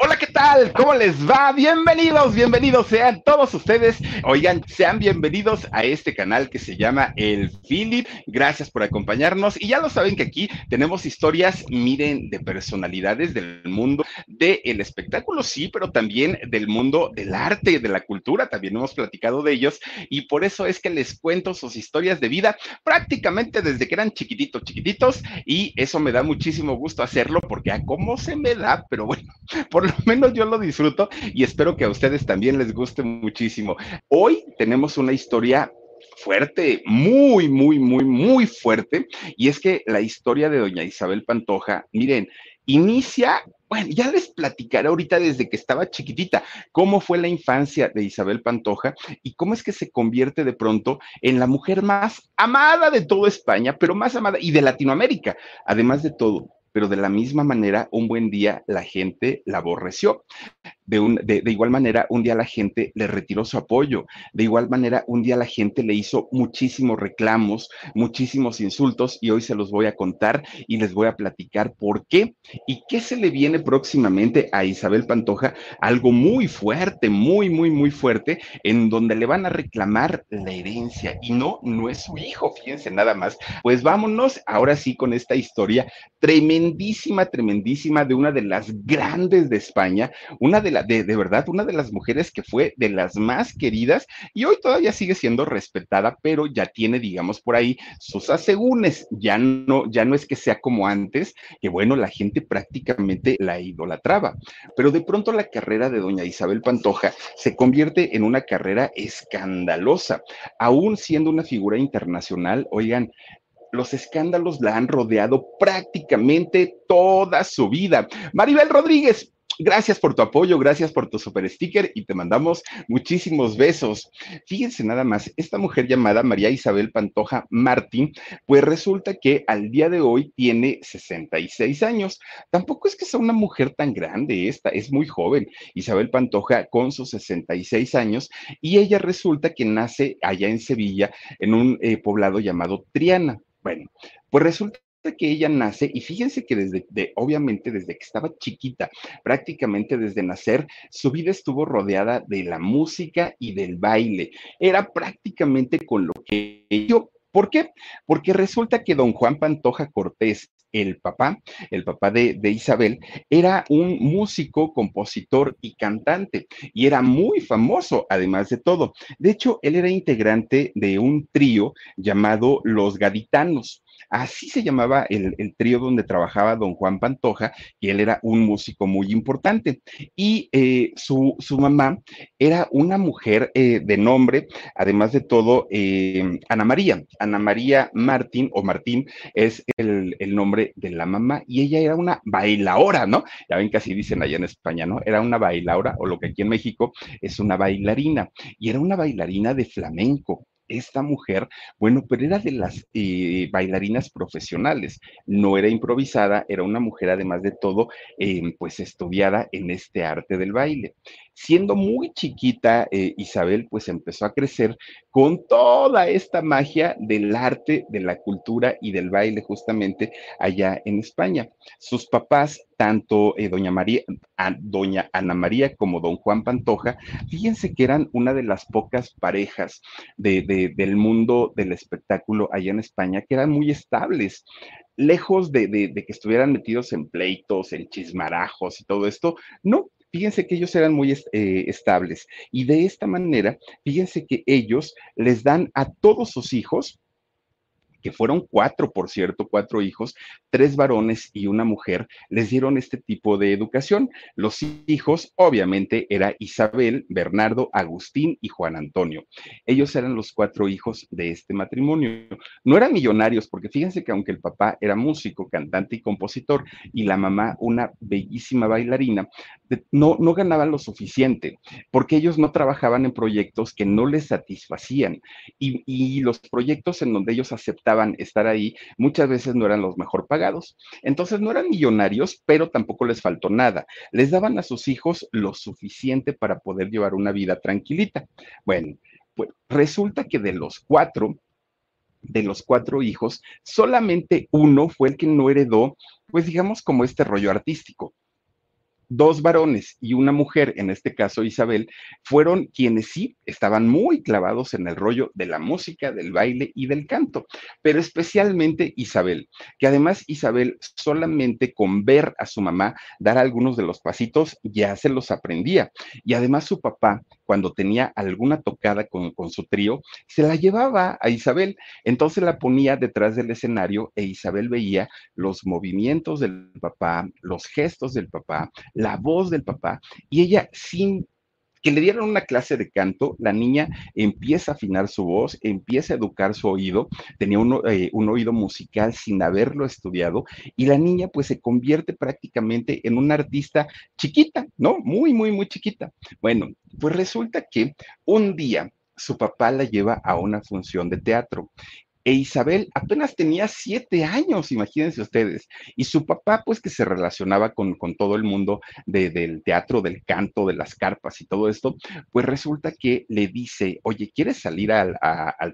Hola, ¿qué tal? ¿Cómo les va? Bienvenidos, bienvenidos sean todos ustedes. Oigan, sean bienvenidos a este canal que se llama El Philip. Gracias por acompañarnos. Y ya lo saben que aquí tenemos historias, miren, de personalidades del mundo del espectáculo, sí, pero también del mundo del arte, de la cultura. También hemos platicado de ellos. Y por eso es que les cuento sus historias de vida prácticamente desde que eran chiquititos, chiquititos. Y eso me da muchísimo gusto hacerlo porque a cómo se me da, pero bueno, por lo menos yo lo disfruto y espero que a ustedes también les guste muchísimo. Hoy tenemos una historia fuerte, muy, muy, muy, muy fuerte. Y es que la historia de doña Isabel Pantoja, miren, inicia, bueno, ya les platicaré ahorita desde que estaba chiquitita, cómo fue la infancia de Isabel Pantoja y cómo es que se convierte de pronto en la mujer más amada de toda España, pero más amada y de Latinoamérica, además de todo pero de la misma manera, un buen día la gente la aborreció. De, un, de, de, igual manera, un día la gente le retiró su apoyo. De igual manera, un día la gente le hizo muchísimos reclamos, muchísimos insultos y hoy se los voy a contar y les voy a platicar por qué y qué se le viene próximamente a Isabel Pantoja. Algo muy fuerte, muy, muy, muy fuerte, en donde le van a reclamar la herencia y no, no es su hijo, fíjense nada más. Pues vámonos ahora sí con esta historia tremendísima, tremendísima de una de las grandes de España, una de, la, de, de, verdad, una de las mujeres que fue de las más queridas y hoy todavía sigue siendo respetada, pero ya tiene, digamos, por ahí sus asegúnes. Ya no, ya no es que sea como antes, que bueno, la gente prácticamente la idolatraba. Pero de pronto la carrera de doña Isabel Pantoja se convierte en una carrera escandalosa, aún siendo una figura internacional. Oigan, los escándalos la han rodeado prácticamente toda su vida. Maribel Rodríguez, Gracias por tu apoyo, gracias por tu super sticker y te mandamos muchísimos besos. Fíjense nada más, esta mujer llamada María Isabel Pantoja Martín, pues resulta que al día de hoy tiene 66 años. Tampoco es que sea una mujer tan grande, esta es muy joven, Isabel Pantoja con sus 66 años, y ella resulta que nace allá en Sevilla, en un eh, poblado llamado Triana. Bueno, pues resulta que ella nace, y fíjense que desde, de, obviamente desde que estaba chiquita, prácticamente desde nacer, su vida estuvo rodeada de la música y del baile. Era prácticamente con lo que yo ¿Por qué? Porque resulta que don Juan Pantoja Cortés, el papá, el papá de, de, Isabel, era un músico, compositor y cantante, y era muy famoso, además de todo. De hecho, él era integrante de un trío llamado Los Gaditanos. Así se llamaba el, el, trío donde trabajaba don Juan Pantoja, y él era un músico muy importante. Y eh, su, su, mamá era una mujer eh, de nombre, además de todo, eh, Ana María. Ana María Martín o Martín es el, el, nombre de la mamá, y ella era una bailaora, ¿no? Ya ven que así dicen allá en España, ¿no? Era una bailaora, o lo que aquí en México es una bailarina, y era una bailarina de flamenco esta mujer, bueno, pero era de las eh, bailarinas profesionales, no era improvisada, era una mujer además de todo, eh, pues estudiada en este arte del baile. Siendo muy chiquita, eh, Isabel pues empezó a crecer con toda esta magia del arte, de la cultura y del baile justamente allá en España. Sus papás, tanto eh, doña María, doña Ana María como don Juan Pantoja, fíjense que eran una de las pocas parejas del mundo del espectáculo allá en España que eran muy estables lejos de, que estuvieran metidos en pleitos, en chismarajos y todo esto, no, fíjense que ellos eran muy eh, estables. Y de esta manera, fíjense que ellos les dan a todos sus hijos que fueron cuatro, por cierto, cuatro hijos, tres varones y una mujer, les dieron este tipo de educación. Los hijos, obviamente, era Isabel, Bernardo, Agustín y Juan Antonio. Ellos eran los cuatro hijos de este matrimonio. No eran millonarios, porque fíjense que aunque el papá era músico, cantante y compositor, y la mamá una bellísima bailarina, no, no ganaban lo suficiente, porque ellos no trabajaban en proyectos que no les satisfacían. Y, y los proyectos en donde ellos aceptaban estar ahí, muchas veces no eran los mejor pagados. Entonces no eran millonarios, pero tampoco les faltó nada. Les daban a sus hijos lo suficiente para poder llevar una vida tranquilita. Bueno, pues resulta que de los cuatro, de los cuatro hijos, solamente uno fue el que no heredó, pues digamos, como este rollo artístico dos varones y una mujer, en este caso Isabel, fueron quienes sí estaban muy clavados en el rollo de la música, del baile y del canto, pero especialmente Isabel, que además Isabel solamente con ver a su mamá dar algunos de los pasitos ya se los aprendía. Y además su papá, cuando tenía alguna tocada con, con su trío, se la llevaba a Isabel, entonces la ponía detrás del escenario e Isabel veía los movimientos del papá, los gestos del papá, la voz del papá y ella sin que le dieran una clase de canto, la niña empieza a afinar su voz, empieza a educar su oído, tenía eh, un oído musical sin haberlo estudiado, y la niña pues se convierte prácticamente en una artista chiquita, ¿no? Muy, muy, muy chiquita. Bueno, pues resulta que un día su papá la lleva a una función de teatro e Isabel apenas tenía siete años, imagínense ustedes. Y su papá, pues que se relacionaba con, todo el mundo del teatro, del canto, de las carpas y todo esto, pues resulta que le dice, oye, ¿quieres salir al,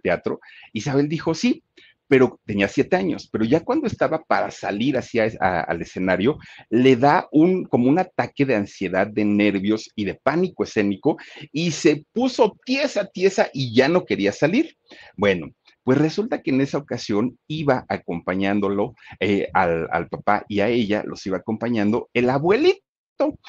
teatro? Isabel dijo, sí, pero tenía siete años, pero ya cuando estaba para salir hacia al escenario, le da un como un ataque de ansiedad, de nervios y de pánico escénico y se puso tiesa, tiesa y ya no quería salir. Bueno, pues resulta que en esa ocasión iba acompañándolo eh, al, al papá y a ella, los iba acompañando el abuelito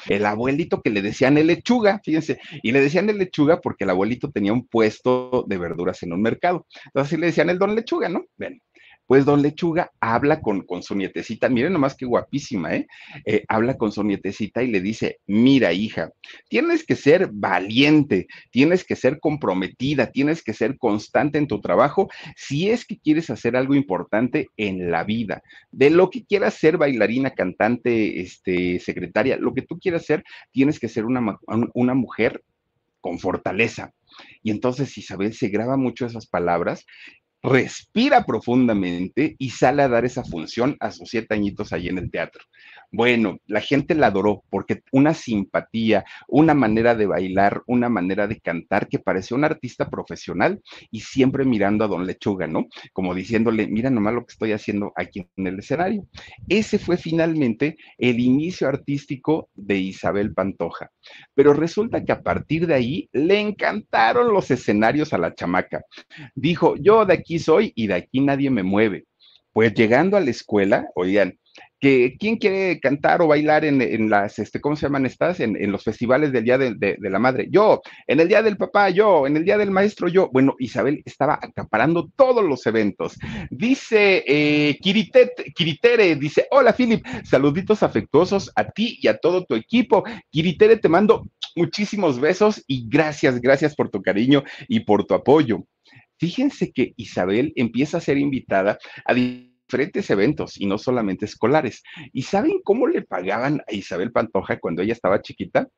el abuelito que le decían el lechuga, fíjense, y le decían el lechuga porque el abuelito tenía un puesto de verduras en un mercado. Entonces le decían el don lechuga, ¿no? Bueno, pues don Lechuga habla con, con su nietecita, miren nomás qué guapísima, ¿eh? ¿eh? Habla con su nietecita y le dice, mira hija, tienes que ser valiente, tienes que ser comprometida, tienes que ser constante en tu trabajo si es que quieres hacer algo importante en la vida. De lo que quieras ser bailarina, cantante, este, secretaria, lo que tú quieras ser, tienes que ser una, una mujer con fortaleza. Y entonces Isabel se graba mucho esas palabras respira profundamente y sale a dar esa función a sus siete añitos allí en el teatro. Bueno, la gente la adoró porque una simpatía, una manera de bailar, una manera de cantar que parecía un artista profesional y siempre mirando a Don Lechuga, ¿no? Como diciéndole, mira nomás lo que estoy haciendo aquí en el escenario. Ese fue finalmente el inicio artístico de Isabel Pantoja. Pero resulta que a partir de ahí le encantaron los escenarios a la chamaca. Dijo, yo de aquí soy y de aquí nadie me mueve. Pues llegando a la escuela, oigan, que quién quiere cantar o bailar en, las, este, ¿cómo se llaman estas? En, los festivales del Día de, la Madre. Yo, en el Día del Papá, yo, en el Día del Maestro, yo. Bueno, Isabel estaba acaparando todos los eventos. Dice eh, Kiritere, dice, hola Philip, saluditos afectuosos a ti y a todo tu equipo. Kiritere, te mando muchísimos besos y gracias, gracias por tu cariño y por tu apoyo. Fíjense que Isabel empieza a ser invitada a diferentes eventos y no solamente escolares. ¿Y saben cómo le pagaban a Isabel Pantoja cuando ella estaba chiquita?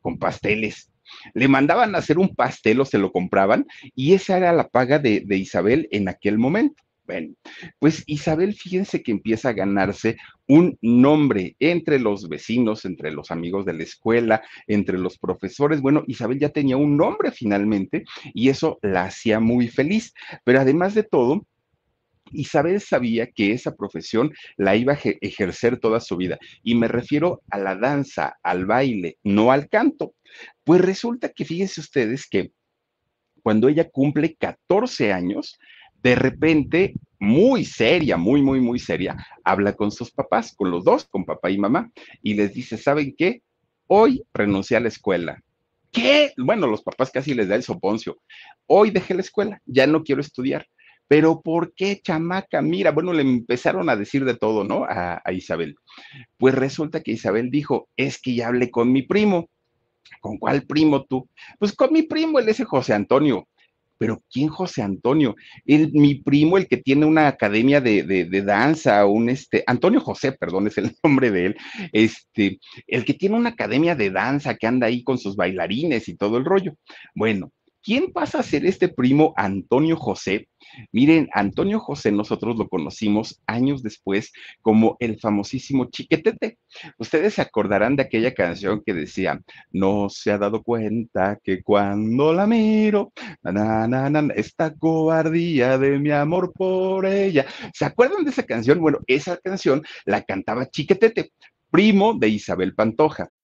Con pasteles. Le mandaban a hacer un pastel o se lo compraban y esa era la paga de, Isabel en aquel momento. Bueno, pues Isabel, fíjense que empieza a ganarse un nombre entre los vecinos, entre los amigos de la escuela, entre los profesores. Bueno, Isabel ya tenía un nombre finalmente y eso la hacía muy feliz. Pero además de todo, Isabel sabía que esa profesión la iba a ejercer toda su vida. Y me refiero a la danza, al baile, no al canto. Pues resulta que fíjense ustedes que cuando ella cumple 14 años, de repente, muy seria, muy, muy, muy seria, habla con sus papás, con los dos, con papá y mamá, y les dice, ¿saben qué? Hoy renuncié a la escuela. ¿Qué? Bueno, los papás casi les da el soponcio. Hoy dejé la escuela, ya no quiero estudiar. Pero ¿por qué, chamaca? Mira, bueno, le empezaron a decir de todo, ¿no? A, a, Isabel. Pues resulta que Isabel dijo, es que ya hablé con mi primo. ¿Con cuál primo tú? Pues con mi primo, el ese José Antonio pero ¿quién José Antonio? El, mi primo, el que tiene una academia de, de, de, danza, un este, Antonio José, perdón, es el nombre de él, este, el que tiene una academia de danza que anda ahí con sus bailarines y todo el rollo. Bueno, ¿quién pasa a ser este primo Antonio José? Miren, Antonio José nosotros lo conocimos años después como el famosísimo Chiquetete. Ustedes se acordarán de aquella canción que decía, no se ha dado cuenta que cuando la miro, na, esta cobardía de mi amor por ella. ¿Se acuerdan de esa canción? Bueno, esa canción la cantaba Chiquetete, primo de Isabel Pantoja.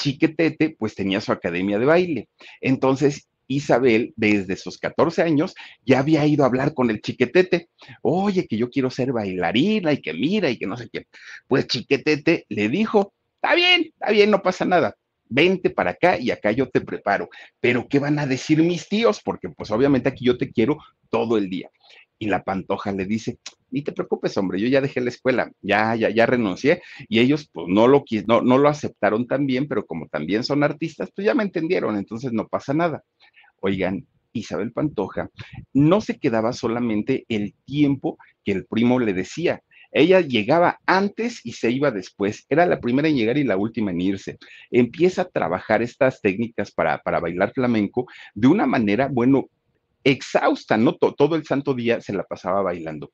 Chiquetete pues tenía su academia de baile. Entonces Isabel, desde sus 14 años, ya había ido a hablar con el chiquetete. Oye, que yo quiero ser bailarina y que mira y que no sé qué. Pues chiquetete le dijo, está bien, está bien, no pasa nada. Vente para acá y acá yo te preparo. Pero ¿qué van a decir mis tíos? Porque pues obviamente aquí yo te quiero todo el día. Y la pantoja le dice, ni te preocupes, hombre, yo ya dejé la escuela, ya, ya, ya renuncié, y ellos pues no lo, no, no lo aceptaron tan bien, pero como también son artistas, pues ya me entendieron, entonces no pasa nada. Oigan, Isabel Pantoja no se quedaba solamente el tiempo que el primo le decía, ella llegaba antes y se iba después. Era la primera en llegar y la última en irse. Empieza a trabajar estas técnicas para, para bailar flamenco de una manera, bueno, exhausta, ¿no? Todo el santo día se la pasaba bailando.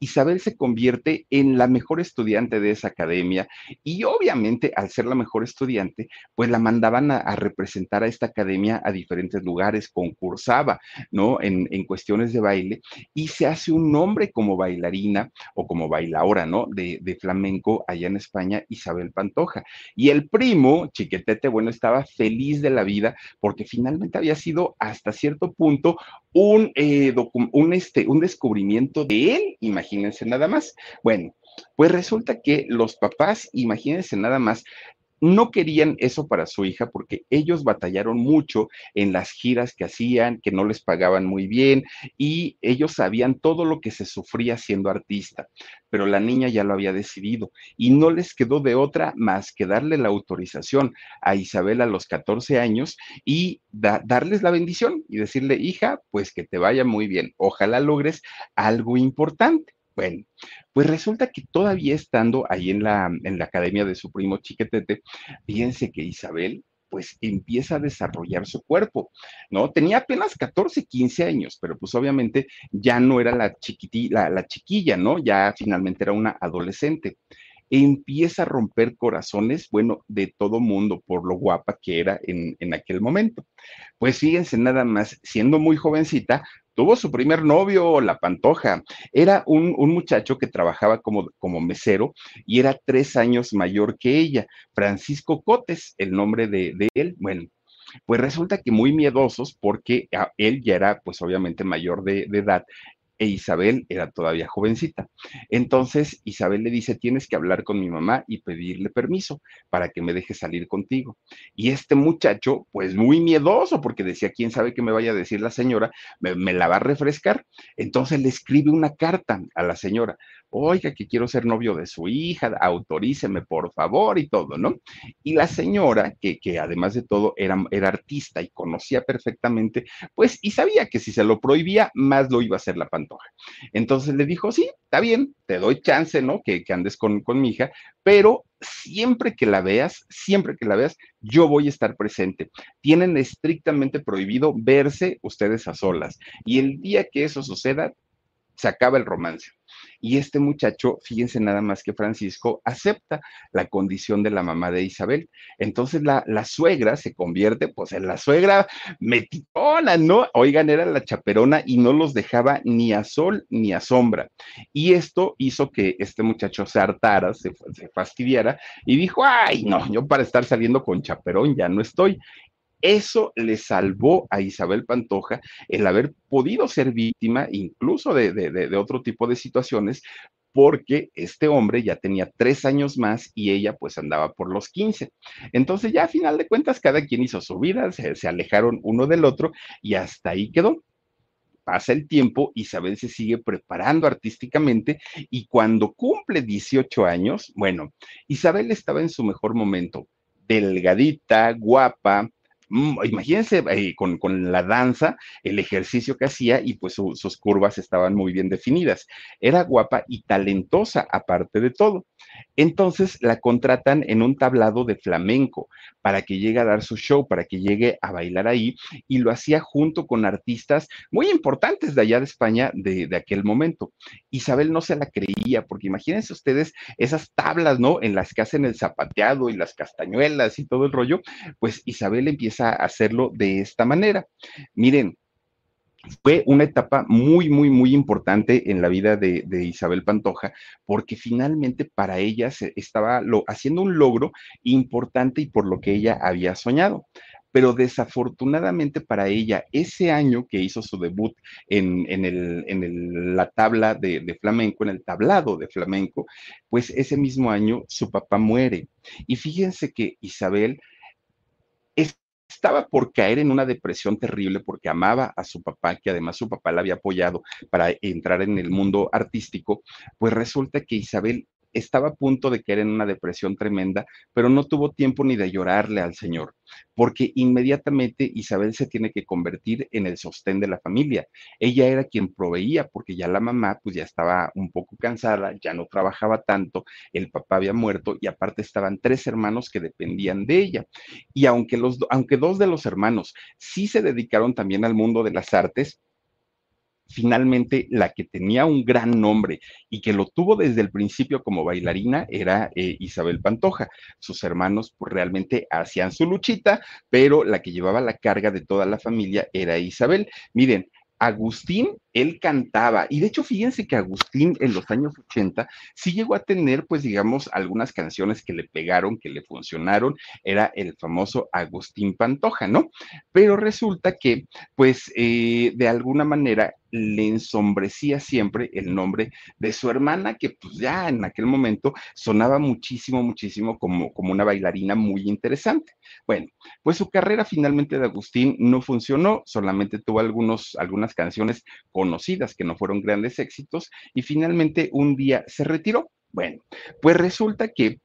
Isabel se convierte en la mejor estudiante de esa academia y obviamente al ser la mejor estudiante, pues la mandaban a, representar a esta academia a diferentes lugares, concursaba, ¿no? En, en, cuestiones de baile y se hace un nombre como bailarina o como bailaora, ¿no? De, de, flamenco allá en España, Isabel Pantoja. Y el primo, Chiquetete, bueno, estaba feliz de la vida porque finalmente había sido hasta cierto punto un, eh, un, este, un descubrimiento de él, imagínense nada más. Bueno, pues resulta que los papás, imagínense nada más, no querían eso para su hija porque ellos batallaron mucho en las giras que hacían, que no les pagaban muy bien y ellos sabían todo lo que se sufría siendo artista, pero la niña ya lo había decidido y no les quedó de otra más que darle la autorización a Isabel a los 14 años y da, darles la bendición y decirle, hija, pues que te vaya muy bien, ojalá logres algo importante. Bueno, pues resulta que todavía estando ahí en la, en la academia de su primo Chiquetete, fíjense que Isabel pues empieza a desarrollar su cuerpo, ¿no? Tenía apenas 14, 15 años, pero pues obviamente ya no era la, chiquití, la, la chiquilla, ¿no? Ya finalmente era una adolescente empieza a romper corazones, bueno, de todo mundo por lo guapa que era en, en, aquel momento. Pues fíjense nada más, siendo muy jovencita, tuvo su primer novio, la Pantoja. Era un, un muchacho que trabajaba como, como, mesero y era tres años mayor que ella, Francisco Cotes, el nombre de, de él. Bueno, pues resulta que muy miedosos porque él ya era pues obviamente mayor de, de edad e Isabel era todavía jovencita. Entonces Isabel le dice, tienes que hablar con mi mamá y pedirle permiso para que me deje salir contigo. Y este muchacho, pues muy miedoso, porque decía, quién sabe qué me vaya a decir la señora, me, la va a refrescar. Entonces le escribe una carta a la señora oiga, que quiero ser novio de su hija, autoríceme por favor y todo, ¿no? Y la señora, que, además de todo era, era artista y conocía perfectamente, pues y sabía que si se lo prohibía, más lo iba a hacer la Entonces le dijo, sí, está bien, te doy chance, ¿no? Que, que andes con, con mi hija, pero siempre que la veas, siempre que la veas, yo voy a estar presente. Tienen estrictamente prohibido verse ustedes a solas. Y el día que eso suceda, se acaba el romance. Y este muchacho, fíjense nada más que Francisco, acepta la condición de la mamá de Isabel. Entonces la, la suegra se convierte pues en la suegra metitona, ¿no? Oigan, era la chaperona y no los dejaba ni a sol ni a sombra. Y esto hizo que este muchacho se hartara, se, se fastidiara y dijo, ay, no, yo para estar saliendo con chaperón ya no estoy. Eso le salvó a Isabel Pantoja el haber podido ser víctima incluso de, otro tipo de situaciones, porque este hombre ya tenía tres años más y ella pues andaba por los 15. Entonces ya a final de cuentas cada quien hizo su vida, se, se alejaron uno del otro y hasta ahí quedó pasa el tiempo, Isabel se sigue preparando artísticamente y cuando cumple 18 años, bueno, Isabel estaba en su mejor momento, delgadita, guapa, imagínense eh, con, con, la danza, el ejercicio que hacía y pues su, sus curvas estaban muy bien definidas. Era guapa y talentosa aparte de todo. Entonces la contratan en un tablado de flamenco para que llegue a dar su show, para que llegue a bailar ahí y lo hacía junto con artistas muy importantes de allá de España de, de aquel momento. Isabel no se la creía porque imagínense ustedes esas tablas, ¿no? En las que hacen el zapateado y las castañuelas y todo el rollo, pues Isabel empieza hacerlo de esta manera. Miren, fue una etapa muy, muy, muy importante en la vida de, de, Isabel Pantoja, porque finalmente para ella se estaba lo, haciendo un logro importante y por lo que ella había soñado. Pero desafortunadamente para ella, ese año que hizo su debut en, en, el, en el, la tabla de, de flamenco, en el tablado de flamenco, pues ese mismo año su papá muere. Y fíjense que Isabel estaba por caer en una depresión terrible porque amaba a su papá, que además su papá la había apoyado para entrar en el mundo artístico, pues resulta que Isabel estaba a punto de caer en una depresión tremenda, pero no tuvo tiempo ni de llorarle al Señor, porque inmediatamente Isabel se tiene que convertir en el sostén de la familia. Ella era quien proveía, porque ya la mamá pues ya estaba un poco cansada, ya no trabajaba tanto, el papá había muerto y aparte estaban tres hermanos que dependían de ella. Y aunque, los, aunque dos de los hermanos sí se dedicaron también al mundo de las artes, finalmente la que tenía un gran nombre y que lo tuvo desde el principio como bailarina era eh, Isabel Pantoja. Sus hermanos pues, realmente hacían su luchita, pero la que llevaba la carga de toda la familia era Isabel. Miren, Agustín, él cantaba, y de hecho fíjense que Agustín en los años 80 sí llegó a tener, pues digamos, algunas canciones que le pegaron, que le funcionaron, era el famoso Agustín Pantoja, ¿no? Pero resulta que, pues, eh, de alguna manera le ensombrecía siempre el nombre de su hermana, que pues ya en aquel momento sonaba muchísimo, muchísimo como, como una bailarina muy interesante. Bueno, pues su carrera finalmente de Agustín no funcionó, solamente tuvo algunos, algunas canciones conocidas que no fueron grandes éxitos y finalmente un día se retiró. Bueno, pues resulta que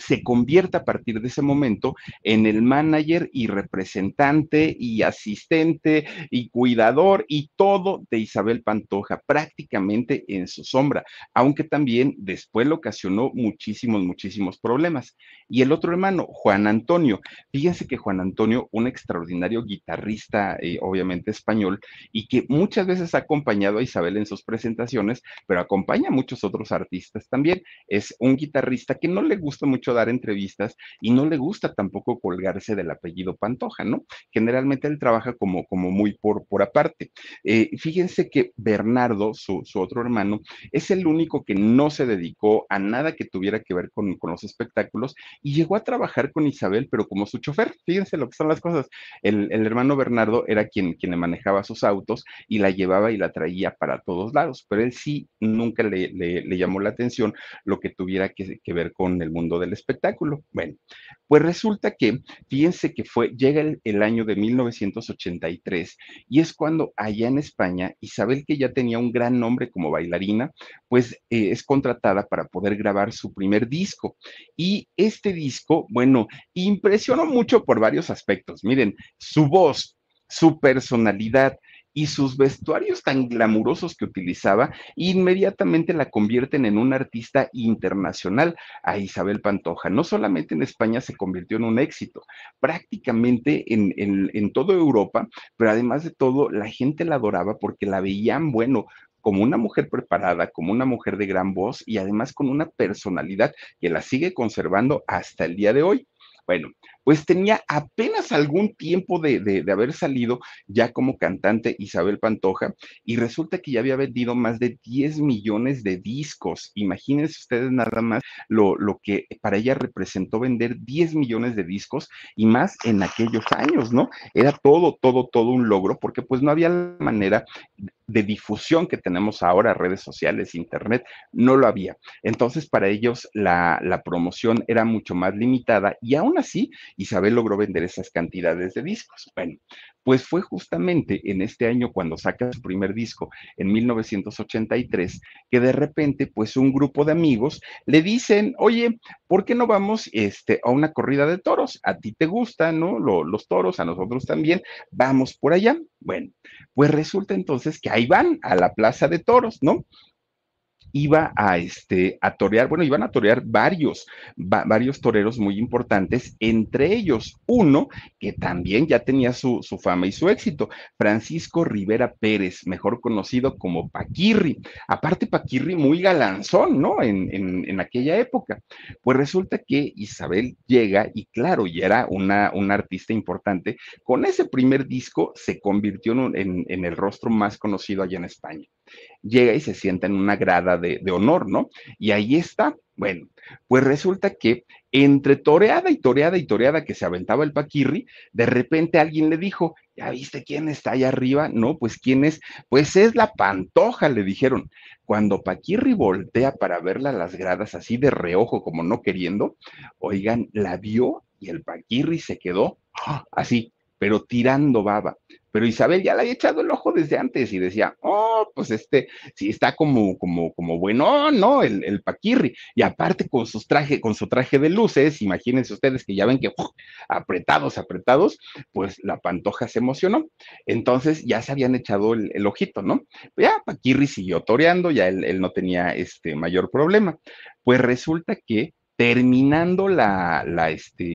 se convierte a partir de ese momento en el manager y representante y asistente y cuidador y todo de Isabel Pantoja, prácticamente en su sombra, aunque también después le ocasionó muchísimos, muchísimos problemas. Y el otro hermano, Juan Antonio, fíjense que Juan Antonio, un extraordinario guitarrista, eh, obviamente español, y que muchas veces ha acompañado a Isabel en sus presentaciones, pero acompaña a muchos otros artistas también. Es un guitarrista que no le gusta mucho mucho dar entrevistas y no le gusta tampoco colgarse del apellido Pantoja, ¿no? Generalmente él trabaja como, como muy por, por aparte. Eh, fíjense que Bernardo, su, su, otro hermano, es el único que no se dedicó a nada que tuviera que ver con, con los espectáculos y llegó a trabajar con Isabel, pero como su chofer. Fíjense lo que son las cosas. El, el hermano Bernardo era quien, quien le manejaba sus autos y la llevaba y la traía para todos lados, pero él sí nunca le, le, llamó la atención lo que tuviera que, que, ver con el mundo del espectáculo. Bueno, pues resulta que, fíjense que fue, llega el, el año de 1983 y es cuando allá en España, Isabel, que ya tenía un gran nombre como bailarina, pues eh, es contratada para poder grabar su primer disco. Y este disco, bueno, impresionó mucho por varios aspectos. Miren, su voz, su personalidad, y sus vestuarios tan glamurosos que utilizaba inmediatamente la convierten en una artista internacional a Isabel Pantoja. No solamente en España se convirtió en un éxito, prácticamente en, en, en toda Europa, pero además de todo, la gente la adoraba porque la veían, bueno, como una mujer preparada, como una mujer de gran voz y además con una personalidad que la sigue conservando hasta el día de hoy. Bueno, pues tenía apenas algún tiempo de, de, de, haber salido ya como cantante Isabel Pantoja y resulta que ya había vendido más de 10 millones de discos. Imagínense ustedes nada más lo, lo que para ella representó vender 10 millones de discos y más en aquellos años, ¿no? Era todo, todo, todo un logro porque pues no había manera de difusión que tenemos ahora, redes sociales, internet, no lo había. Entonces, para ellos la, la, promoción era mucho más limitada y aún así Isabel logró vender esas cantidades de discos. Bueno, pues fue justamente en este año cuando saca su primer disco, en 1983, que de repente, pues un grupo de amigos le dicen, oye, ¿por qué no vamos este, a una corrida de toros? A ti te gustan, ¿no? Lo, los toros, a nosotros también, vamos por allá. Bueno, pues resulta entonces que ahí van a la plaza de toros, ¿no? Iba a, este, a torear, bueno, iban a torear varios, va, varios toreros muy importantes, entre ellos uno que también ya tenía su, su, fama y su éxito, Francisco Rivera Pérez, mejor conocido como Paquirri. Aparte, Paquirri muy galanzón, ¿no? En, en, en aquella época. Pues resulta que Isabel llega y claro, ya era una, una artista importante, con ese primer disco se convirtió en, en el rostro más conocido allá en España llega y se sienta en una grada de, honor, ¿no? Y ahí está. Bueno, pues resulta que entre toreada y toreada y toreada que se aventaba el Paquirri, de repente alguien le dijo, ¿ya viste quién está allá arriba? No, pues quién es, pues es la pantoja, le dijeron. Cuando Paquirri voltea para verla a las gradas así de reojo, como no queriendo, oigan, la vio y el Paquirri se quedó así, pero tirando baba. Pero Isabel ya le había echado el ojo desde antes y decía, oh, pues este, sí está como, como, como bueno, ¿no? El, el paquirri. Y aparte con sus traje, con su traje de luces, imagínense ustedes que ya ven que apretados, apretados, pues la pantoja se emocionó. Entonces ya se habían echado el, el ojito, ¿no? Pues ya Paquirri siguió toreando, ya él, él no tenía este mayor problema. Pues resulta que terminando la, la, este,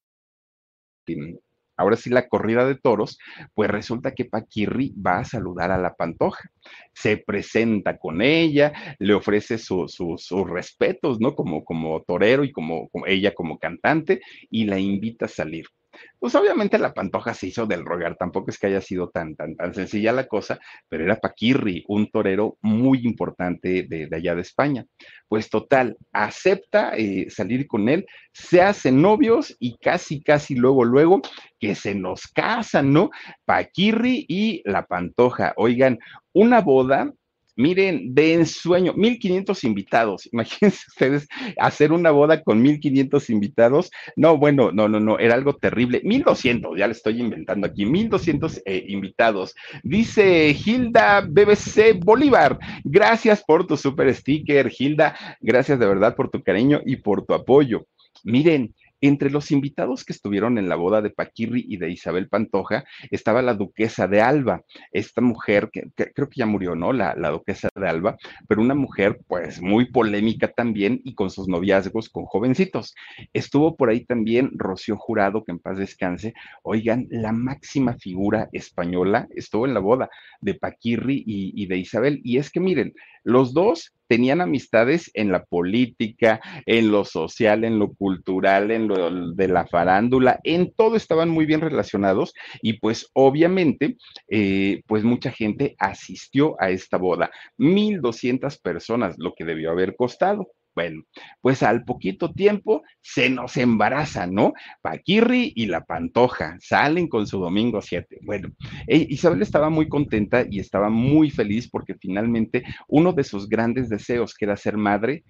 Ahora sí la corrida de toros, pues resulta que Paquirri va a saludar a la Pantoja, se presenta con ella, le ofrece sus su, su respetos, ¿no? Como, como torero y como, como ella como cantante y la invita a salir. Pues obviamente la pantoja se hizo del rogar, tampoco es que haya sido tan, tan, tan sencilla la cosa, pero era Paquirri, un torero muy importante de, de allá de España. Pues total, acepta eh, salir con él, se hacen novios y casi, casi luego, luego que se nos casan, ¿no? Paquirri y la pantoja. Oigan, una boda Miren, de ensueño, 1500 invitados. Imagínense ustedes hacer una boda con 1500 invitados. No, bueno, no, no, no, era algo terrible. 1200, ya le estoy inventando aquí, 1200 eh, invitados. Dice Hilda BBC Bolívar, gracias por tu super sticker, Hilda. Gracias de verdad por tu cariño y por tu apoyo. Miren, entre los invitados que estuvieron en la boda de Paquirri y de Isabel Pantoja estaba la duquesa de Alba, esta mujer que, creo que ya murió, ¿no? La, duquesa de Alba, pero una mujer pues muy polémica también y con sus noviazgos con jovencitos. Estuvo por ahí también Rocío Jurado, que en paz descanse. Oigan, la máxima figura española estuvo en la boda de Paquirri y de Isabel. Y es que miren, los dos tenían amistades en la política, en lo social, en lo cultural, en lo de la farándula, en todo estaban muy bien relacionados y pues obviamente, eh, pues mucha gente asistió a esta boda, 1.200 personas, lo que debió haber costado. Bueno, pues al poquito tiempo se nos embaraza, ¿no? Paquirri y la Pantoja salen con su domingo 7. Bueno, e Isabel estaba muy contenta y estaba muy feliz porque finalmente uno de sus grandes deseos, que era ser madre,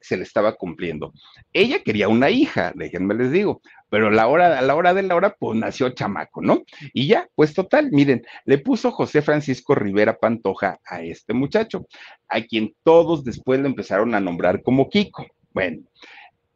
se le estaba cumpliendo. Ella quería una hija, déjenme les digo, pero a la hora, a la hora de la hora, pues nació chamaco, ¿no? Y ya, pues total, miren, le puso José Francisco Rivera Pantoja a este muchacho, a quien todos después le empezaron a nombrar como Kiko. Bueno,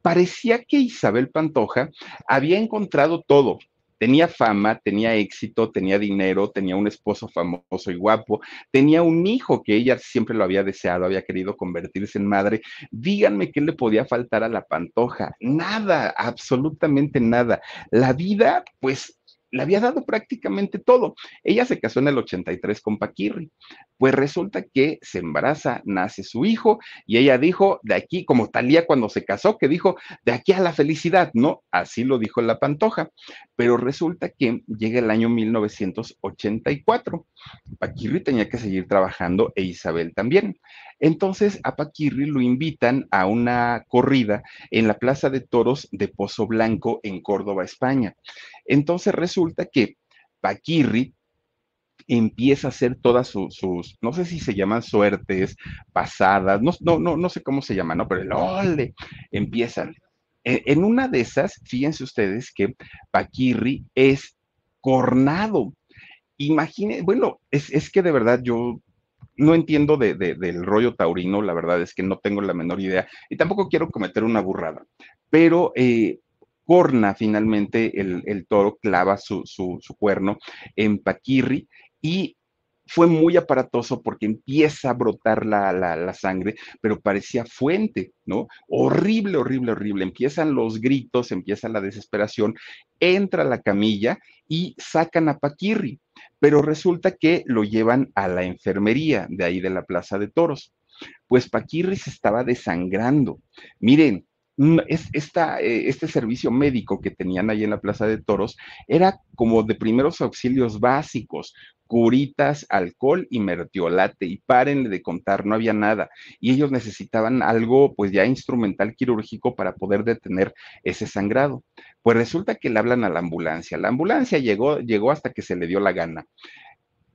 parecía que Isabel Pantoja había encontrado todo, tenía fama, tenía éxito, tenía dinero, tenía un esposo famoso y guapo, tenía un hijo que ella siempre lo había deseado, había querido convertirse en madre. Díganme qué le podía faltar a la pantoja. Nada, absolutamente nada. La vida, pues le había dado prácticamente todo. Ella se casó en el 83 con Paquirri. Pues resulta que se embaraza, nace su hijo y ella dijo, de aquí, como Talía cuando se casó, que dijo, de aquí a la felicidad, ¿no? Así lo dijo la Pantoja. Pero resulta que llega el año 1984. Paquirri tenía que seguir trabajando e Isabel también. Entonces a Paquirri lo invitan a una corrida en la Plaza de Toros de Pozo Blanco en Córdoba, España. Entonces resulta que Paquirri empieza a hacer todas sus, no sé si se llaman suertes, pasadas, no, no, no, no sé cómo se llaman, ¿no? Pero el ole, empiezan. En, en una de esas, fíjense ustedes que Paquirri es cornado. Imaginen, bueno, es, que de verdad yo no entiendo de, de, del rollo taurino, la verdad es que no tengo la menor idea y tampoco quiero cometer una burrada, pero eh, corna finalmente el, toro, clava su, cuerno en Paquirri y fue muy aparatoso porque empieza a brotar la, sangre, pero parecía fuente, ¿no? Horrible, horrible, horrible. Empiezan los gritos, empieza la desesperación, entra la camilla y sacan a Paquirri, pero resulta que lo llevan a la enfermería de ahí de la Plaza de Toros. Pues Paquirri se estaba desangrando. Miren, es, esta, eh, este servicio médico que tenían ahí en la Plaza de Toros era como de primeros auxilios básicos, curitas, alcohol y mertiolate, y párenle de contar, no había nada. Y ellos necesitaban algo, pues ya instrumental quirúrgico para poder detener ese sangrado. Pues resulta que le hablan a la ambulancia. La ambulancia llegó, llegó hasta que se le dio la gana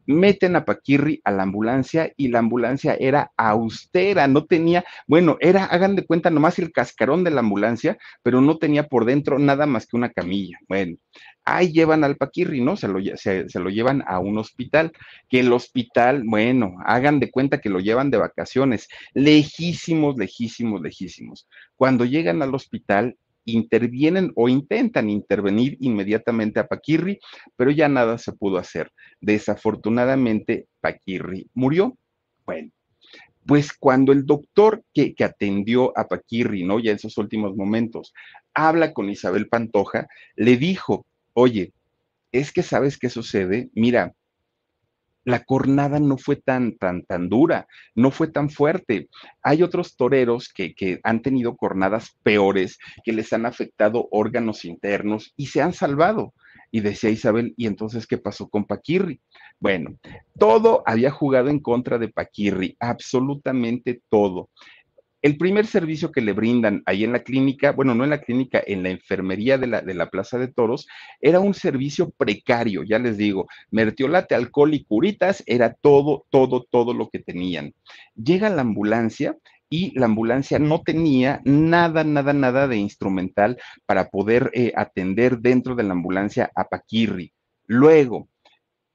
meten a Paquirri a la ambulancia y la ambulancia era austera, no tenía, bueno, era, hagan de cuenta, nomás el cascarón de la ambulancia, pero no tenía por dentro nada más que una camilla. Bueno, ahí llevan al Paquirri, ¿no? Se lo, se, lo llevan a un hospital, que el hospital, bueno, hagan de cuenta que lo llevan de vacaciones, lejísimos, lejísimos, lejísimos. Cuando llegan al hospital, intervienen o intentan intervenir inmediatamente a Paquirri, pero ya nada se pudo hacer. Desafortunadamente, Paquirri murió. Bueno, pues cuando el doctor que, que, atendió a Paquirri, ¿no? Ya en sus últimos momentos, habla con Isabel Pantoja, le dijo, oye, es que sabes qué sucede, mira, la cornada no fue tan, tan, tan dura, no fue tan fuerte. Hay otros toreros que, que, han tenido cornadas peores, que les han afectado órganos internos y se han salvado. Y decía Isabel, ¿y entonces qué pasó con Paquirri? Bueno, todo había jugado en contra de Paquirri, absolutamente todo el primer servicio que le brindan ahí en la clínica, bueno, no en la clínica, en la enfermería de la, de la Plaza de Toros, era un servicio precario, ya les digo, mertiolate, alcohol y curitas, era todo, todo, todo lo que tenían. Llega la ambulancia y la ambulancia no tenía nada, nada, nada de instrumental para poder eh, atender dentro de la ambulancia a Paquirri. Luego,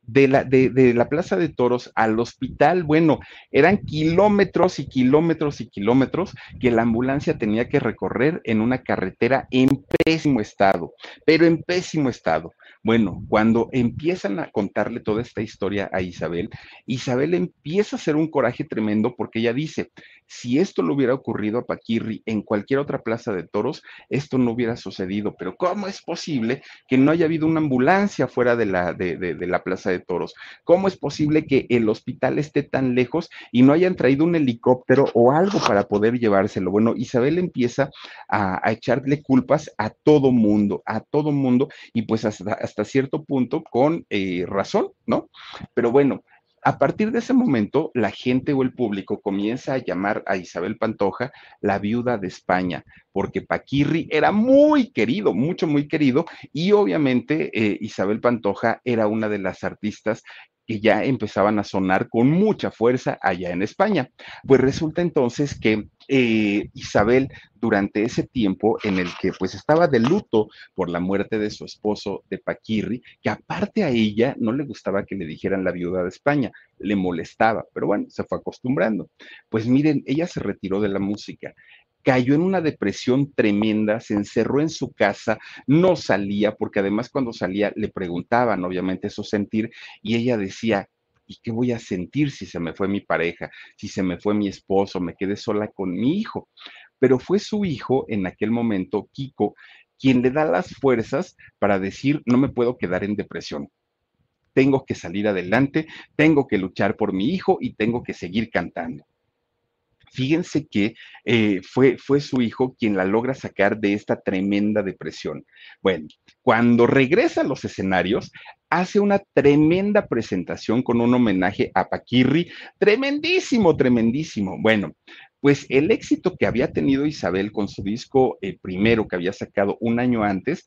de la, de, de la Plaza de Toros al hospital, bueno, eran kilómetros y kilómetros y kilómetros que la ambulancia tenía que recorrer en una carretera en pésimo estado, pero en pésimo estado. Bueno, cuando empiezan a contarle toda esta historia a Isabel, Isabel empieza a hacer un coraje tremendo porque ella dice, si esto le hubiera ocurrido a Paquirri en cualquier otra plaza de toros, esto no hubiera sucedido. Pero ¿cómo es posible que no haya habido una ambulancia fuera de la, de, de, de la plaza toros? ¿Cómo es posible que el hospital esté tan lejos y no hayan traído un helicóptero o algo para poder llevárselo? Bueno, Isabel empieza a, echarle culpas a todo mundo, a todo mundo, y pues hasta, hasta cierto punto con eh, razón, ¿no? Pero bueno, a partir de ese momento, la gente o el público comienza a llamar a Isabel Pantoja la viuda de España, porque Paquirri era muy querido, mucho, muy querido, y obviamente eh, Isabel Pantoja era una de las artistas que ya empezaban a sonar con mucha fuerza allá en España. Pues resulta entonces que eh, Isabel, durante ese tiempo en el que pues estaba de luto por la muerte de su esposo de Paquirri, que aparte a ella no le gustaba que le dijeran la viuda de España, le molestaba, pero bueno, se fue acostumbrando. Pues miren, ella se retiró de la música cayó en una depresión tremenda, se encerró en su casa, no salía, porque además cuando salía le preguntaban, obviamente, su sentir, y ella decía, ¿y qué voy a sentir si se me fue mi pareja, si se me fue mi esposo, me quedé sola con mi hijo? Pero fue su hijo en aquel momento, Kiko, quien le da las fuerzas para decir, no me puedo quedar en depresión. Tengo que salir adelante, tengo que luchar por mi hijo y tengo que seguir cantando fíjense que eh, fue, fue su hijo quien la logra sacar de esta tremenda depresión. Bueno, cuando regresa a los escenarios, hace una tremenda presentación con un homenaje a Paquirri, tremendísimo, tremendísimo. Bueno, pues el éxito que había tenido Isabel con su disco eh, primero que había sacado un año antes,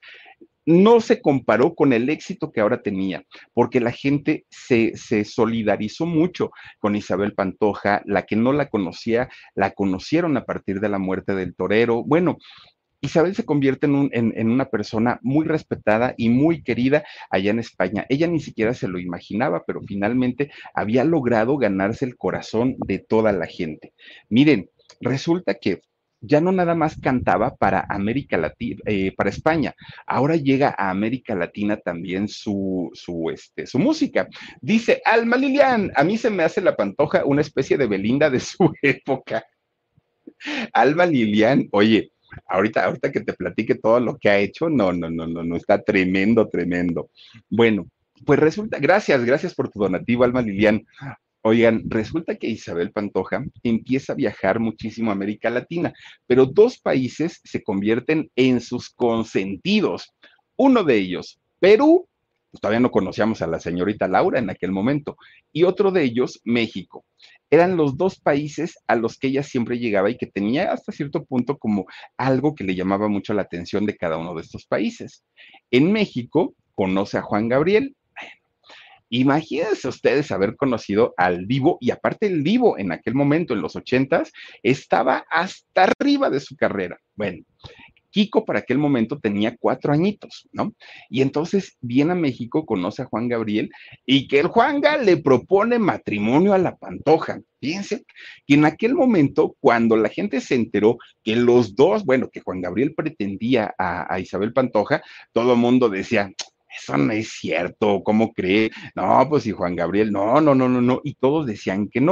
no se comparó con el éxito que ahora tenía, porque la gente se, se, solidarizó mucho con Isabel Pantoja, la que no la conocía, la conocieron a partir de la muerte del torero. Bueno, Isabel se convierte en, un, en, en, una persona muy respetada y muy querida allá en España. Ella ni siquiera se lo imaginaba, pero finalmente había logrado ganarse el corazón de toda la gente. Miren, resulta que ya no nada más cantaba para América Latina, eh, para España, ahora llega a América Latina también su, su, este, su música. Dice, Alma Lilian, a mí se me hace la pantoja una especie de Belinda de su época. Alma Lilian, oye, ahorita, ahorita que te platique todo lo que ha hecho, no, no, no, no, no, está tremendo, tremendo. Bueno, pues resulta, gracias, gracias por tu donativo, Alma Lilian. Oigan, resulta que Isabel Pantoja empieza a viajar muchísimo a América Latina, pero dos países se convierten en sus consentidos. Uno de ellos, Perú, pues todavía no conocíamos a la señorita Laura en aquel momento, y otro de ellos, México. Eran los dos países a los que ella siempre llegaba y que tenía hasta cierto punto como algo que le llamaba mucho la atención de cada uno de estos países. En México conoce a Juan Gabriel, Imagínense ustedes haber conocido al Divo y aparte el Divo en aquel momento, en los ochentas, estaba hasta arriba de su carrera. Bueno, Kiko para aquel momento tenía cuatro añitos, ¿no? Y entonces viene a México, conoce a Juan Gabriel y que el Juanga le propone matrimonio a la Pantoja. Fíjense que en aquel momento, cuando la gente se enteró que los dos, bueno, que Juan Gabriel pretendía a, a Isabel Pantoja, todo el mundo decía, eso no es cierto, ¿cómo cree? No, pues y Juan Gabriel, no, no, no, no, no, y todos decían que no.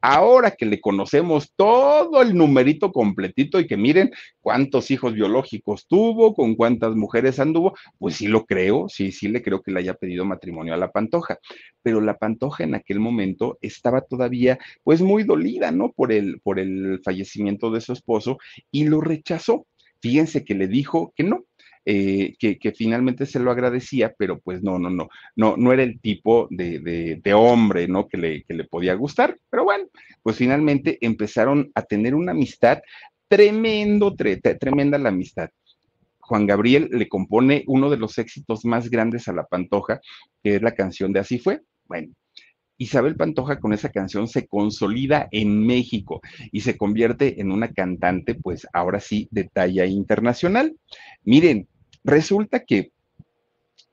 Ahora que le conocemos todo el numerito completito y que miren cuántos hijos biológicos tuvo, con cuántas mujeres anduvo, pues sí lo creo, sí, sí le creo que le haya pedido matrimonio a la Pantoja, pero la Pantoja en aquel momento estaba todavía pues muy dolida, ¿no? Por el, por el fallecimiento de su esposo y lo rechazó. Fíjense que le dijo que no, eh, que, finalmente se lo agradecía, pero pues no, no, no, no, no era el tipo de, hombre, ¿no? Que le, que le podía gustar, pero bueno, pues finalmente empezaron a tener una amistad tremendo, tremenda la amistad. Juan Gabriel le compone uno de los éxitos más grandes a la Pantoja, que es la canción de Así fue. Bueno, Isabel Pantoja con esa canción se consolida en México y se convierte en una cantante, pues ahora sí, de talla internacional. Miren, resulta que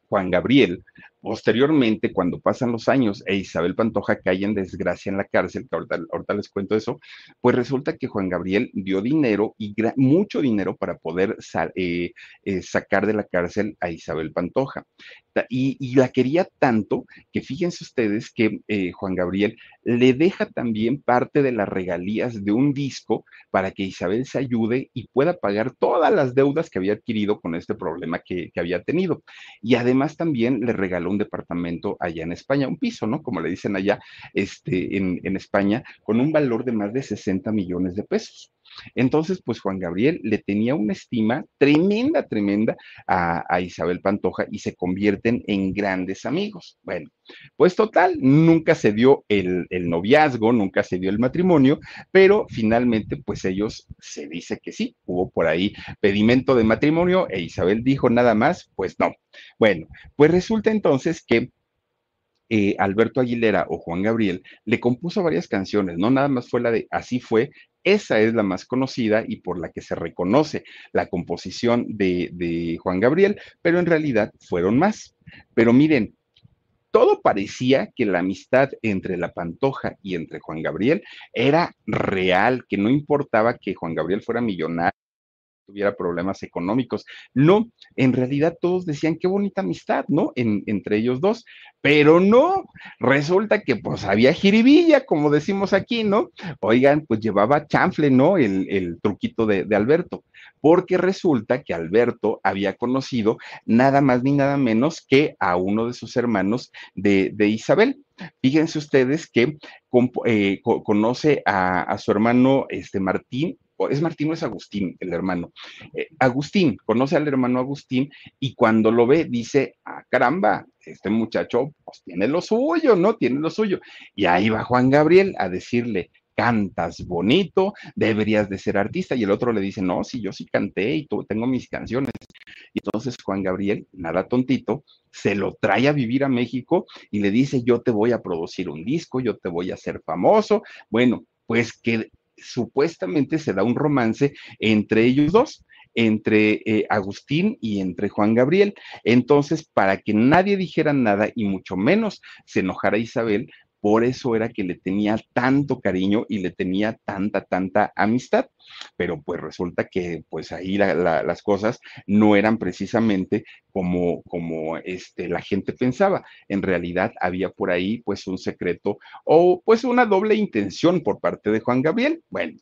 Juan Gabriel Posteriormente, cuando pasan los años e Isabel Pantoja cae en desgracia en la cárcel, que ahorita, les cuento eso, pues resulta que Juan Gabriel dio dinero y mucho dinero para poder eh, eh, sacar de la cárcel a Isabel Pantoja. Y, la quería tanto que fíjense ustedes que eh, Juan Gabriel le deja también parte de las regalías de un disco para que Isabel se ayude y pueda pagar todas las deudas que había adquirido con este problema que, que había tenido. Y además también le regaló un departamento allá en España, un piso, ¿no? Como le dicen allá este, en, en España, con un valor de más de 60 millones de pesos. Entonces, pues Juan Gabriel le tenía una estima tremenda, tremenda a, Isabel Pantoja y se convierten en grandes amigos. Bueno, pues total, nunca se dio el, noviazgo, nunca se dio el matrimonio, pero finalmente, pues ellos se dice que sí, hubo por ahí pedimento de matrimonio e Isabel dijo nada más, pues no. Bueno, pues resulta entonces que eh, Alberto Aguilera o Juan Gabriel le compuso varias canciones, no nada más fue la de Así fue, esa es la más conocida y por la que se reconoce la composición de, de Juan Gabriel, pero en realidad fueron más. Pero miren, todo parecía que la amistad entre la Pantoja y entre Juan Gabriel era real, que no importaba que Juan Gabriel fuera millonario tuviera problemas económicos. No, en realidad todos decían qué bonita amistad, ¿no? entre ellos dos, pero no, resulta que pues había jiribilla, como decimos aquí, ¿no? Oigan, pues llevaba chanfle, ¿no? El, truquito de, Alberto, porque resulta que Alberto había conocido nada más ni nada menos que a uno de sus hermanos de, Isabel. Fíjense ustedes que eh, conoce a, a, su hermano este Martín es Martín o es Agustín, el hermano. Eh, Agustín, conoce al hermano Agustín y cuando lo ve dice, ah, caramba, este muchacho pues tiene lo suyo, ¿no? Tiene lo suyo. Y ahí va Juan Gabriel a decirle, cantas bonito, deberías de ser artista. Y el otro le dice, no, si yo sí canté y tengo mis canciones. Y entonces Juan Gabriel, nada tontito, se lo trae a vivir a México y le dice, yo te voy a producir un disco, yo te voy a hacer famoso. Bueno, pues que supuestamente se da un romance entre ellos dos, entre eh, Agustín y entre Juan Gabriel. Entonces, para que nadie dijera nada y mucho menos se enojara Isabel, por eso era que le tenía tanto cariño y le tenía tanta, tanta amistad. Pero pues resulta que pues ahí las cosas no eran precisamente como, como este, la gente pensaba. En realidad había por ahí pues un secreto o pues una doble intención por parte de Juan Gabriel. Bueno,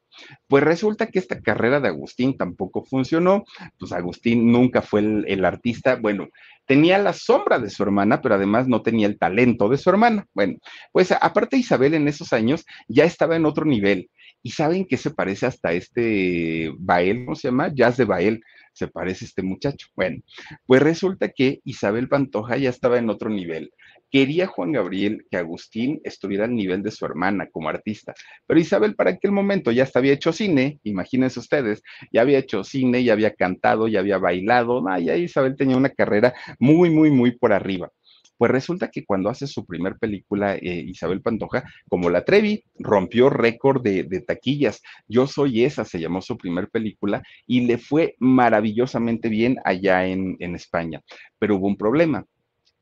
pues resulta que esta carrera de Agustín tampoco funcionó. Pues Agustín nunca fue el, el artista. Bueno, tenía la sombra de su hermana, pero además no tenía el talento de su hermana. Bueno, pues aparte Isabel en esos años ya estaba en otro nivel. ¿Y saben qué se parece hasta este Bael? ¿Cómo se llama? Jazz de Bael. Se parece este muchacho. Bueno, pues resulta que Isabel Pantoja ya estaba en otro nivel. Quería Juan Gabriel que Agustín estuviera al nivel de su hermana como artista, pero Isabel para aquel momento ya había hecho cine, imagínense ustedes, ya había hecho cine, ya había cantado, ya había bailado, ah, ya Isabel tenía una carrera muy, muy, muy por arriba. Pues resulta que cuando hace su primer película, eh, Isabel Pantoja, como la Trevi, rompió récord de, taquillas. Yo soy esa, se llamó su primer película y le fue maravillosamente bien allá en, en España. Pero hubo un problema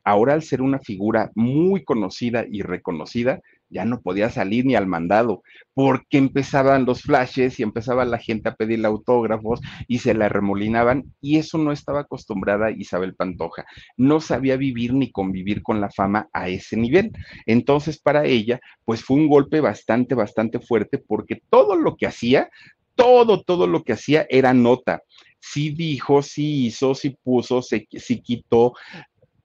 Ahora al ser una figura muy conocida y reconocida, ya no podía salir ni al mandado, porque empezaban los flashes y empezaba la gente a pedirle autógrafos y se la remolinaban, y eso no estaba acostumbrada Isabel Pantoja. No sabía vivir ni convivir con la fama a ese nivel. Entonces, para ella, pues fue un golpe bastante, bastante fuerte, porque todo lo que hacía, todo, todo lo que hacía era nota. Sí dijo, sí hizo, sí puso, sí, sí quitó,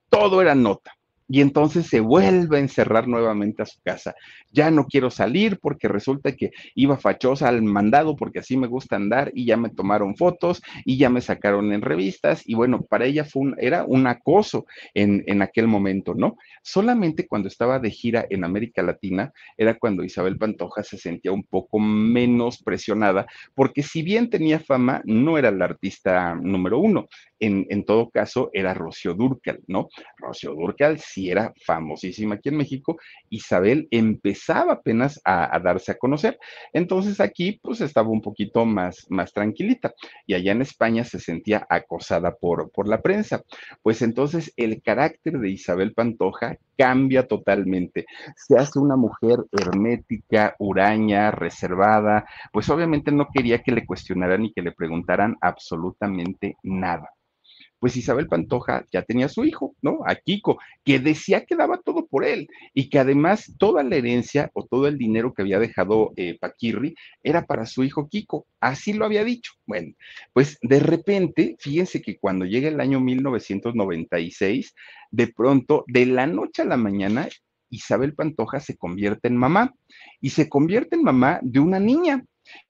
todo era nota. Y entonces se vuelve a encerrar nuevamente a su casa. Ya no quiero salir porque resulta que iba fachosa al mandado porque así me gusta andar y ya me tomaron fotos y ya me sacaron en revistas y bueno, para ella fue un, era un acoso en, en aquel momento, ¿no? Solamente cuando estaba de gira en América Latina era cuando Isabel Pantoja se sentía un poco menos presionada porque si bien tenía fama, no era la artista número uno. En, en todo caso, era Rocío Durcal, ¿no? Rocío Durcal sí era famosísima aquí en México, Isabel empezaba apenas a, darse a conocer. Entonces aquí pues estaba un poquito más, más tranquilita y allá en España se sentía acosada por, por la prensa. Pues entonces el carácter de Isabel Pantoja cambia totalmente. Se hace una mujer hermética, huraña, reservada, pues obviamente no quería que le cuestionaran ni que le preguntaran absolutamente nada pues Isabel Pantoja ya tenía su hijo, ¿no? A Kiko, que decía que daba todo por él y que además toda la herencia o todo el dinero que había dejado eh, Paquirri era para su hijo Kiko. Así lo había dicho. Bueno, pues de repente, fíjense que cuando llega el año 1996, de pronto, de la noche a la mañana, Isabel Pantoja se convierte en mamá y se convierte en mamá de una niña.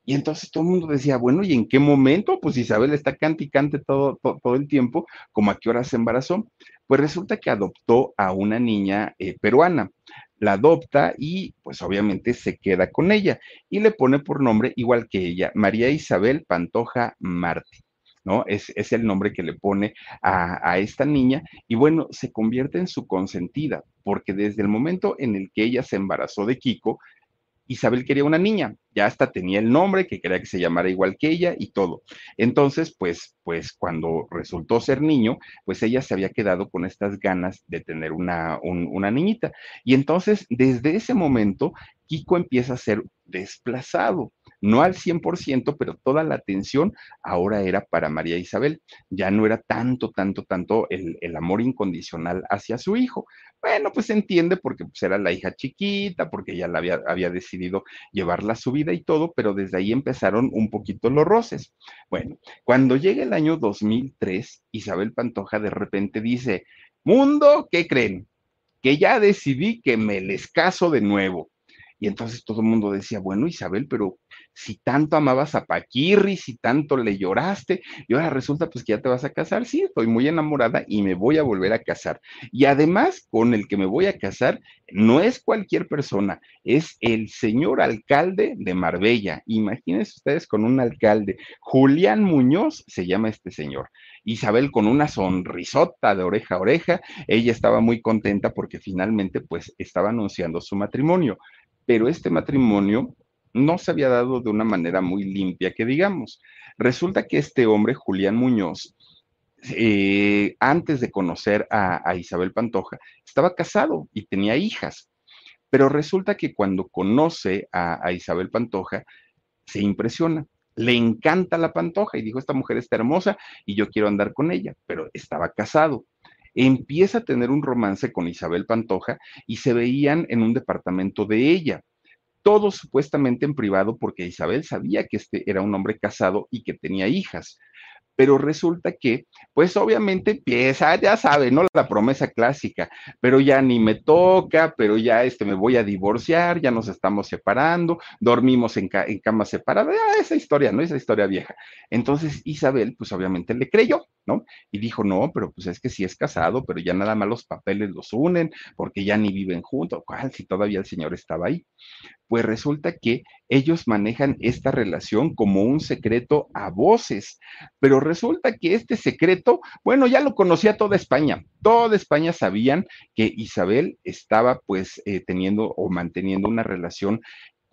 Y entonces todo el mundo decía, bueno, ¿y en qué momento? Pues Isabel está cante y todo, todo, el tiempo, como a qué hora se embarazó. Pues resulta que adoptó a una niña eh, peruana. La adopta y pues obviamente se queda con ella y le pone por nombre, igual que ella, María Isabel Pantoja Martí. ¿no? Es, es, el nombre que le pone a, a, esta niña y bueno, se convierte en su consentida, porque desde el momento en el que ella se embarazó de Kiko, Isabel quería una niña, ya hasta tenía el nombre, que quería que se llamara igual que ella y todo. Entonces, pues, pues cuando resultó ser niño, pues ella se había quedado con estas ganas de tener una, una niñita. Y entonces, desde ese momento, Kiko empieza a ser desplazado no al 100%, pero toda la atención ahora era para María Isabel. Ya no era tanto, tanto, tanto el, amor incondicional hacia su hijo. Bueno, pues se entiende porque pues, era la hija chiquita, porque ella la había, había decidido llevarla su vida y todo, pero desde ahí empezaron un poquito los roces. Bueno, cuando llega el año 2003, Isabel Pantoja de repente dice, mundo, ¿qué creen? Que ya decidí que me les caso de nuevo. Y entonces todo el mundo decía, bueno, Isabel, pero si tanto amabas a Paquirri, si tanto le lloraste, y ahora resulta pues que ya te vas a casar, sí, estoy muy enamorada y me voy a volver a casar. Y además, con el que me voy a casar no es cualquier persona, es el señor alcalde de Marbella. Imagínense ustedes con un alcalde, Julián Muñoz se llama este señor. Isabel con una sonrisota de oreja a oreja, ella estaba muy contenta porque finalmente pues estaba anunciando su matrimonio pero este matrimonio no se había dado de una manera muy limpia, que digamos. Resulta que este hombre, Julián Muñoz, eh, antes de conocer a, Isabel Pantoja, estaba casado y tenía hijas. Pero resulta que cuando conoce a, a Isabel Pantoja, se impresiona le encanta la pantoja y dijo, esta mujer está hermosa y yo quiero andar con ella, pero estaba casado empieza a tener un romance con Isabel Pantoja y se veían en un departamento de ella. Todo supuestamente en privado porque Isabel sabía que este era un hombre casado y que tenía hijas pero resulta que, pues obviamente empieza, ya sabe, ¿no? La promesa clásica, pero ya ni me toca, pero ya este me voy a divorciar, ya nos estamos separando, dormimos en, en cama separada, esa historia, ¿no? Esa historia vieja. Entonces Isabel, pues obviamente le creyó, ¿no? Y dijo, no, pero pues es que sí es casado, pero ya nada más los papeles los unen, porque ya ni viven juntos, ¿cuál? Si todavía el señor estaba ahí. Pues resulta que ellos manejan esta relación como un secreto a voces, pero resulta que este secreto, bueno, ya lo conocía toda España. Toda España sabían que Isabel estaba pues eh, teniendo o manteniendo una relación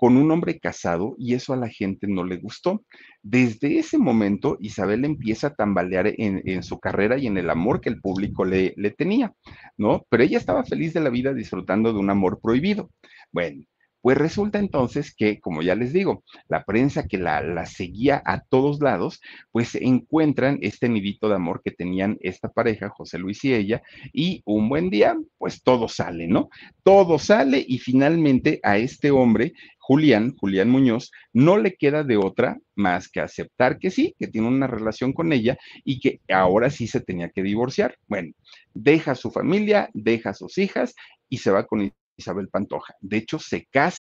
con un hombre casado y eso a la gente no le gustó. Desde ese momento, Isabel empieza a tambalear en, su carrera y en el amor que el público le, le tenía, ¿no? Pero ella estaba feliz de la vida disfrutando de un amor prohibido. Bueno, Pues resulta entonces que, como ya les digo, la prensa que la, seguía a todos lados, pues encuentran este nidito de amor que tenían esta pareja, José Luis y ella, y un buen día, pues todo sale, ¿no? Todo sale y finalmente a este hombre Julián, Julián Muñoz, no le queda de otra más que aceptar que sí, que tiene una relación con ella y que ahora sí se tenía que divorciar. Bueno, deja a su familia, deja a sus hijas y se va con Isabel Pantoja. De hecho, se casa.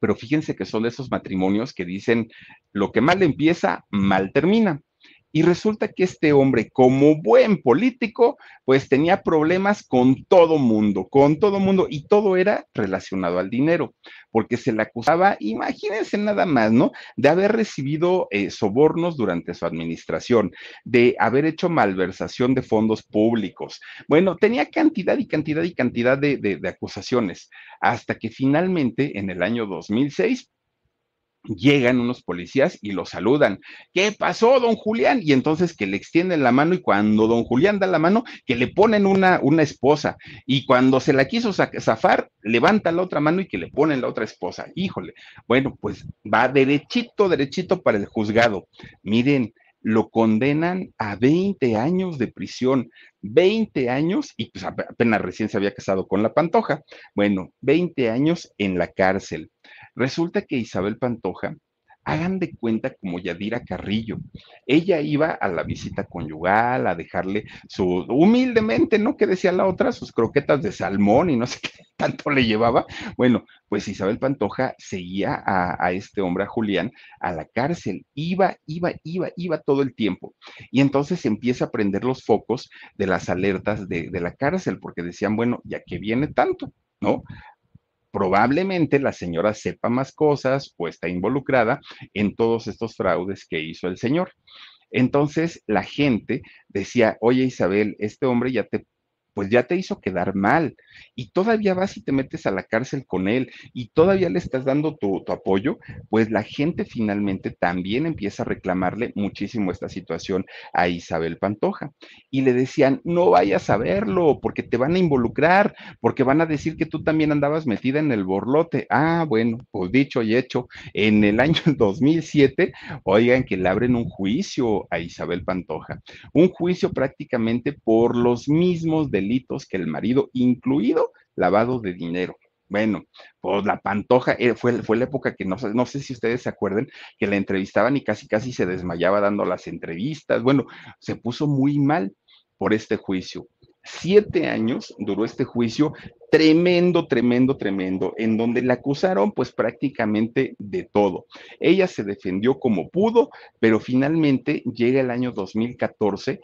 Pero fíjense que son esos matrimonios que dicen, lo que mal empieza, mal termina. Y resulta que este hombre, como buen político, pues tenía problemas con todo mundo, con todo mundo, y todo era relacionado al dinero, porque se le acusaba, imagínense nada más, ¿no? De haber recibido eh, sobornos durante su administración, de haber hecho malversación de fondos públicos. Bueno, tenía cantidad y cantidad y cantidad de, de, acusaciones, hasta que finalmente en el año 2006 llegan unos policías y lo saludan. ¿Qué pasó, don Julián? Y entonces que le extienden la mano y cuando don Julián da la mano, que le ponen una, una esposa. Y cuando se la quiso zafar, levanta la otra mano y que le ponen la otra esposa. Híjole. Bueno, pues va derechito, derechito para el juzgado. Miren, lo condenan a 20 años de prisión. 20 años, y pues apenas recién se había casado con la Pantoja. Bueno, 20 años en la cárcel. Resulta que Isabel Pantoja, hagan de cuenta como Yadira Carrillo. Ella iba a la visita conyugal, a dejarle su, humildemente, ¿no? Que decía la otra, sus croquetas de salmón y no sé qué tanto le llevaba. Bueno, pues Isabel Pantoja seguía a, este hombre, a Julián, a la cárcel. Iba, iba, iba, iba todo el tiempo. Y entonces empieza a prender los focos de las alertas de la cárcel, porque decían, bueno, ya que viene tanto, ¿no? Probablemente la señora sepa más cosas o está involucrada en todos estos fraudes que hizo el señor. Entonces la gente decía, oye Isabel, este hombre ya te pues ya te hizo quedar mal y todavía vas y te metes a la cárcel con él y todavía le estás dando tu, tu, apoyo, pues la gente finalmente también empieza a reclamarle muchísimo esta situación a Isabel Pantoja. Y le decían, no vayas a verlo porque te van a involucrar, porque van a decir que tú también andabas metida en el borlote. Ah, bueno, pues dicho y hecho, en el año 2007, oigan que le abren un juicio a Isabel Pantoja, un juicio prácticamente por los mismos delitos delitos que el marido, incluido lavado de dinero. Bueno, pues la pantoja eh, fue, fue la época que no, no sé si ustedes se acuerdan que la entrevistaban y casi casi se desmayaba dando las entrevistas. Bueno, se puso muy mal por este juicio. Siete años duró este juicio tremendo, tremendo, tremendo, en donde la acusaron pues prácticamente de todo. Ella se defendió como pudo, pero finalmente llega el año 2014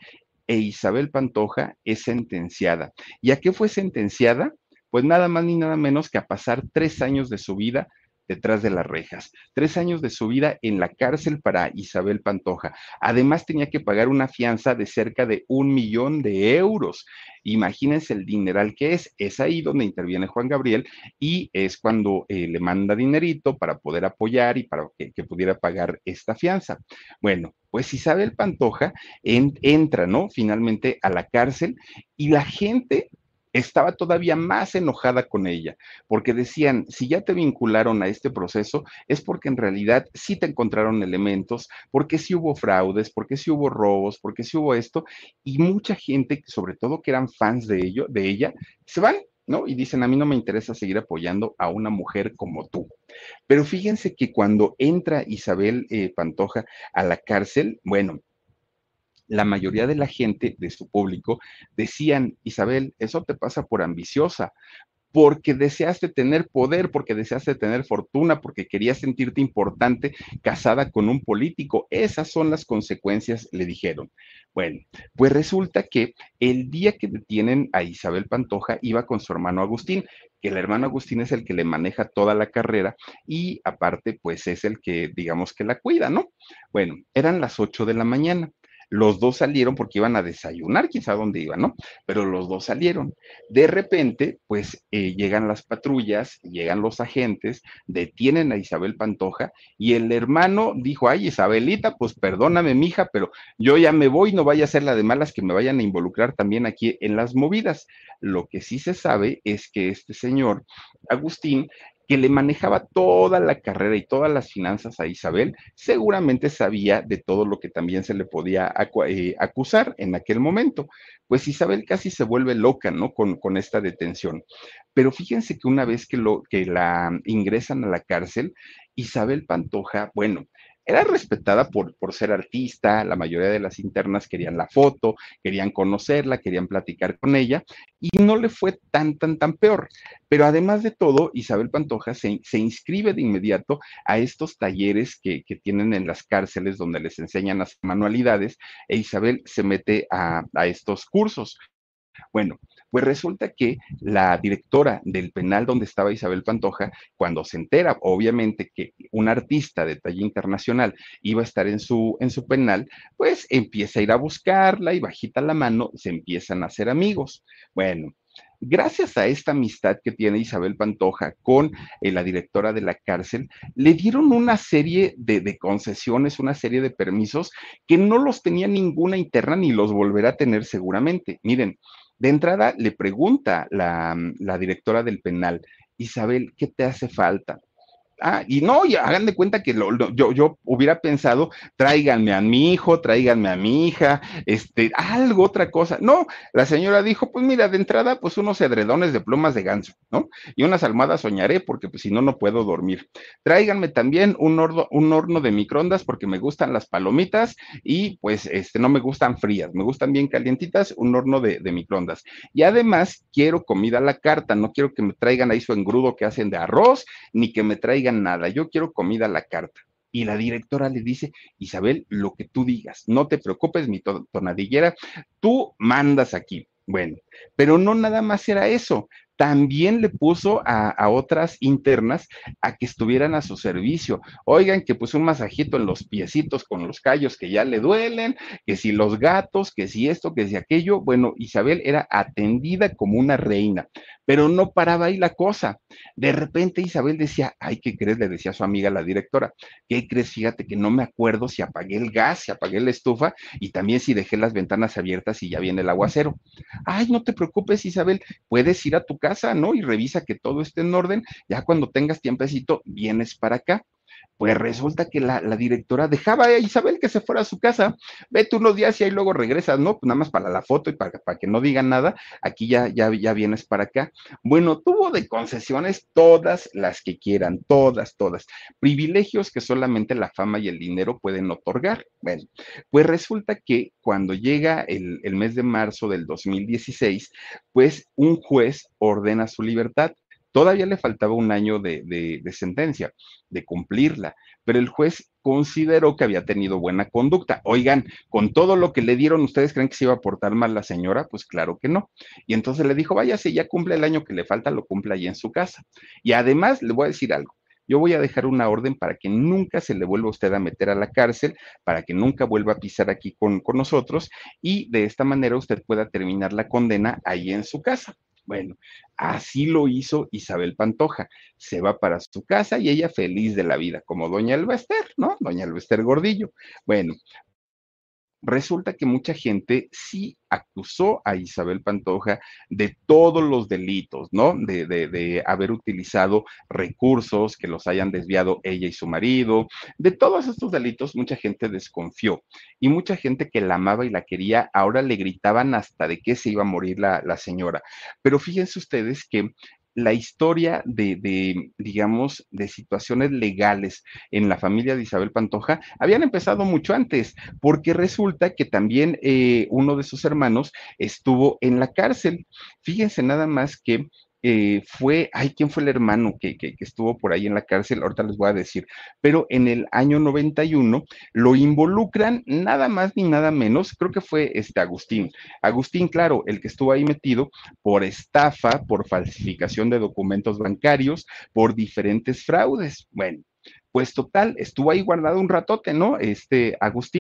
e Isabel Pantoja es sentenciada. ¿Y a qué fue sentenciada? Pues nada más ni nada menos que a pasar tres años de su vida detrás de las rejas. Tres años de su vida en la cárcel para Isabel Pantoja. Además tenía que pagar una fianza de cerca de un millón de euros. Imagínense el dineral que es. Es ahí donde interviene Juan Gabriel y es cuando eh, le manda dinerito para poder apoyar y para que, pudiera pagar esta fianza. Bueno, pues Isabel Pantoja en, entra, ¿no? Finalmente a la cárcel y la gente estaba todavía más enojada con ella, porque decían, si ya te vincularon a este proceso, es porque en realidad sí te encontraron elementos, porque sí hubo fraudes, porque sí hubo robos, porque sí hubo esto, y mucha gente, sobre todo que eran fans de ello, de ella, se van, ¿no? Y dicen, a mí no me interesa seguir apoyando a una mujer como tú. Pero fíjense que cuando entra Isabel eh, Pantoja a la cárcel, bueno, la mayoría de la gente de su público decían, Isabel, eso te pasa por ambiciosa, porque deseaste tener poder, porque deseaste tener fortuna, porque querías sentirte importante casada con un político. Esas son las consecuencias, le dijeron. Bueno, pues resulta que el día que detienen a Isabel Pantoja iba con su hermano Agustín, que el hermano Agustín es el que le maneja toda la carrera y aparte pues es el que digamos que la cuida, ¿no? Bueno, eran las 8 de la mañana. Los dos salieron porque iban a desayunar, quizá dónde iban, ¿no? Pero los dos salieron. De repente, pues eh, llegan las patrullas, llegan los agentes, detienen a Isabel Pantoja y el hermano dijo, ay, Isabelita, pues perdóname, mija, pero yo ya me voy, no vaya a ser la de malas que me vayan a involucrar también aquí en las movidas. Lo que sí se sabe es que este señor, Agustín, que le manejaba toda la carrera y todas las finanzas a Isabel, seguramente sabía de todo lo que también se le podía eh, acusar en aquel momento. Pues Isabel casi se vuelve loca, ¿no? Con, con esta detención. Pero fíjense que una vez que, lo, que la ingresan a la cárcel, Isabel Pantoja, bueno, era respetada por, por ser artista, la mayoría de las internas querían la foto, querían conocerla, querían platicar con ella, y no le fue tan, tan, tan peor. Pero además de todo, Isabel Pantoja se, inscribe de inmediato a estos talleres que, tienen en las cárceles donde les enseñan las manualidades, e Isabel se mete a, a estos cursos. Bueno, pues resulta que la directora del penal donde estaba Isabel Pantoja, cuando se entera, obviamente, que un artista de talla internacional iba a estar en su, en su penal, pues empieza a ir a buscarla y bajita la mano se empiezan a hacer amigos. Bueno, gracias a esta amistad que tiene Isabel Pantoja con eh, la directora de la cárcel, le dieron una serie de, de, concesiones, una serie de permisos que no los tenía ninguna interna ni los volverá a tener seguramente. Miren, de entrada le pregunta la, la directora del penal, Isabel, ¿qué te hace falta? Ah, y no, y hagan de cuenta que yo, yo hubiera pensado, tráiganme a mi hijo, tráiganme a mi hija, este, algo, otra cosa. No, la señora dijo, pues mira, de entrada, pues unos edredones de plumas de ganso, ¿no? Y unas almohadas soñaré, porque pues si no, no puedo dormir. Tráiganme también un horno, un horno de microondas, porque me gustan las palomitas y pues este, no me gustan frías, me gustan bien calientitas, un horno de, de microondas. Y además, quiero comida a la carta, no quiero que me traigan ahí su engrudo que hacen de arroz, ni que me traigan nada, yo quiero comida a la carta. Y la directora le dice, Isabel, lo que tú digas, no te preocupes, mi tonadillera, tú mandas aquí. Bueno, pero no nada más era eso, también le puso a, otras internas a que estuvieran a su servicio. Oigan, que puso un masajito en los piecitos con los callos que ya le duelen, que si los gatos, que si esto, que si aquello. Bueno, Isabel era atendida como una reina, pero no paraba ahí la cosa. De repente Isabel decía, ay, ¿qué crees? Le decía a su amiga la directora, ¿qué crees? Fíjate que no me acuerdo si apagué el gas, si apagué la estufa y también si dejé las ventanas abiertas y ya viene el aguacero. Ay, no te preocupes, Isabel, puedes ir a tu casa ¿no? Y revisa que todo esté en orden. Ya cuando tengas tiempecito, vienes para acá. Pues resulta que la, directora dejaba a Isabel que se fuera a su casa, vete unos días y ahí luego regresas, ¿no? Pues nada más para la foto y para, para que no digan nada, aquí ya, ya, ya vienes para acá. Bueno, tuvo de concesiones todas las que quieran, todas, todas. Privilegios que solamente la fama y el dinero pueden otorgar. Bueno, pues resulta que cuando llega el, el mes de marzo del 2016, pues un juez ordena su libertad Todavía le faltaba un año de, sentencia, de cumplirla, pero el juez consideró que había tenido buena conducta. Oigan, con todo lo que le dieron, ¿ustedes creen que se iba a portar mal la señora? Pues claro que no. Y entonces le dijo, váyase, ya cumple el año que le falta, lo cumple ahí en su casa. Y además, le voy a decir algo. Yo voy a dejar una orden para que nunca se le vuelva usted a meter a la cárcel, para que nunca vuelva a pisar aquí con, con nosotros y de esta manera usted pueda terminar la condena ahí en su casa. Bueno, así lo hizo Isabel Pantoja. Se va para su casa y ella feliz de la vida, como doña Elbester, ¿no? Doña Elbester Gordillo. Bueno, resulta que mucha gente sí acusó a Isabel Pantoja de todos los delitos, ¿no? De, de, haber utilizado recursos que los hayan desviado ella y su marido. De todos estos delitos, mucha gente desconfió y mucha gente que la amaba y la quería, ahora le gritaban hasta de qué se iba a morir la señora. Pero fíjense ustedes que la historia de, digamos, de situaciones legales en la familia de Isabel Pantoja habían empezado mucho antes, porque resulta que también eh, uno de sus hermanos estuvo en la cárcel. Fíjense nada más que eh, fue, ay, ¿quién fue el hermano que, que, que, estuvo por ahí en la cárcel? Ahorita les voy a decir, pero en el año 91 lo involucran nada más ni nada menos, creo que fue este Agustín. Agustín, claro, el que estuvo ahí metido por estafa, por falsificación de documentos bancarios, por diferentes fraudes. Bueno, pues total, estuvo ahí guardado un ratote, ¿no? Este Agustín.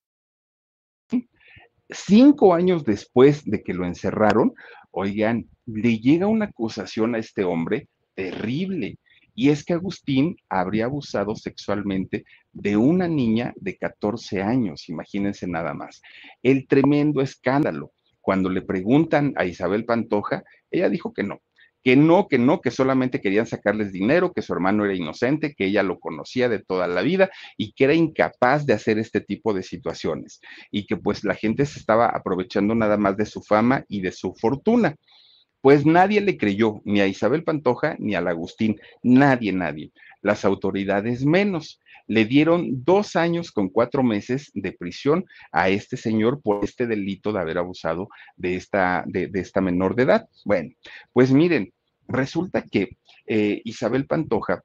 Cinco años después de que lo encerraron, oigan, le llega una acusación a este hombre terrible. Y es que Agustín habría abusado sexualmente de una niña de 14 años, imagínense nada más. El tremendo escándalo. Cuando le preguntan a Isabel Pantoja, ella dijo que no, que no, que no, que solamente querían sacarles dinero, que su hermano era inocente, que ella lo conocía de toda la vida y que era incapaz de hacer este tipo de situaciones y que pues la gente se estaba aprovechando nada más de su fama y de su fortuna. Pues nadie le creyó, ni a Isabel Pantoja ni al Agustín, nadie, nadie. Las autoridades menos. Le dieron dos años con cuatro meses de prisión a este señor por este delito de haber abusado de esta, de, de esta menor de edad. Bueno, pues miren, resulta que eh, Isabel Pantoja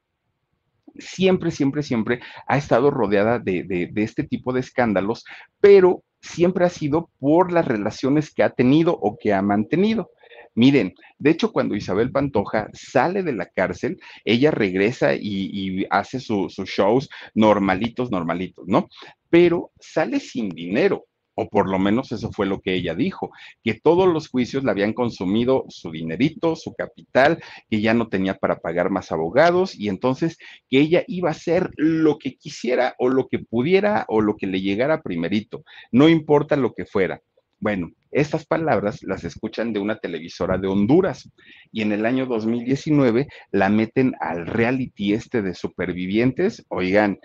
siempre, siempre, siempre ha estado rodeada de, este tipo de escándalos, pero siempre ha sido por las relaciones que ha tenido o que ha mantenido. Miren, de hecho, cuando Isabel Pantoja sale de la cárcel, ella regresa y, hace sus su shows normalitos, normalitos, ¿no? Pero sale sin dinero o por lo menos eso fue lo que ella dijo, que todos los juicios le habían consumido su dinerito, su capital, que ya no tenía para pagar más abogados y entonces que ella iba a hacer lo que quisiera o lo que pudiera o lo que le llegara primerito, no importa lo que fuera. Bueno, estas palabras las escuchan de una televisora de Honduras y en el año 2019 la meten al reality este de supervivientes. Oigan,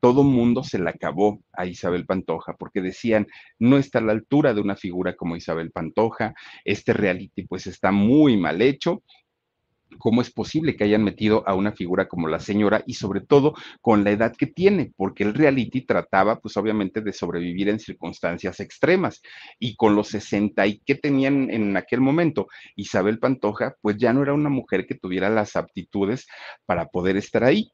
todo mundo se la acabó a Isabel Pantoja porque decían, no está a la altura de una figura como Isabel Pantoja, este reality pues está muy mal hecho. ¿Cómo es posible que hayan metido a una figura como la señora y sobre todo con la edad que tiene? Porque el reality trataba pues obviamente de sobrevivir en circunstancias extremas y con los 60 y que tenían en aquel momento Isabel Pantoja pues ya no era una mujer que tuviera las aptitudes para poder estar ahí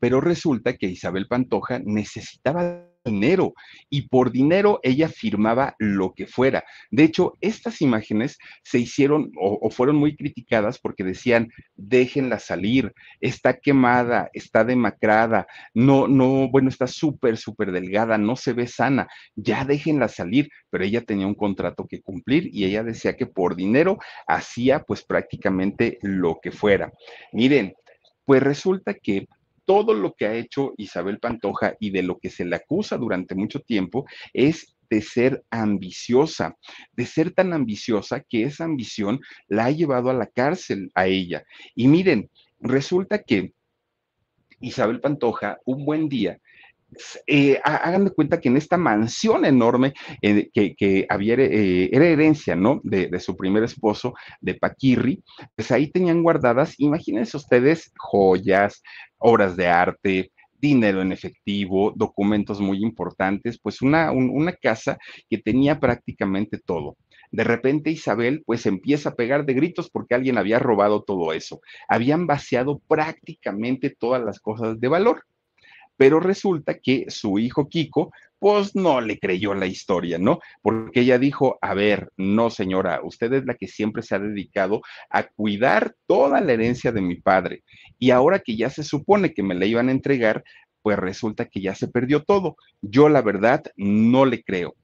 pero resulta que Isabel Pantoja necesitaba dinero y por dinero ella firmaba lo que fuera. De hecho, estas imágenes se hicieron o, o, fueron muy criticadas porque decían, déjenla salir, está quemada, está demacrada, no, no, bueno, está súper, súper delgada, no se ve sana, ya déjenla salir, pero ella tenía un contrato que cumplir y ella decía que por dinero hacía pues prácticamente lo que fuera. Miren, pues resulta que todo lo que ha hecho Isabel Pantoja y de lo que se le acusa durante mucho tiempo es de ser ambiciosa, de ser tan ambiciosa que esa ambición la ha llevado a la cárcel a ella. Y miren, resulta que Isabel Pantoja, un buen día, eh, hagan de cuenta que en esta mansión enorme eh, que, había, eh, era herencia, ¿no? De, de, su primer esposo, de Paquirri, pues ahí tenían guardadas, imagínense ustedes, joyas, obras de arte, dinero en efectivo, documentos muy importantes, pues una, un, una casa que tenía prácticamente todo. De repente Isabel pues empieza a pegar de gritos porque alguien había robado todo eso. Habían vaciado prácticamente todas las cosas de valor pero resulta que su hijo Kiko, pues no le creyó la historia, ¿no? Porque ella dijo, a ver, no señora, usted es la que siempre se ha dedicado a cuidar toda la herencia de mi padre y ahora que ya se supone que me la iban a entregar, pues resulta que ya se perdió todo. Yo la verdad no le creo.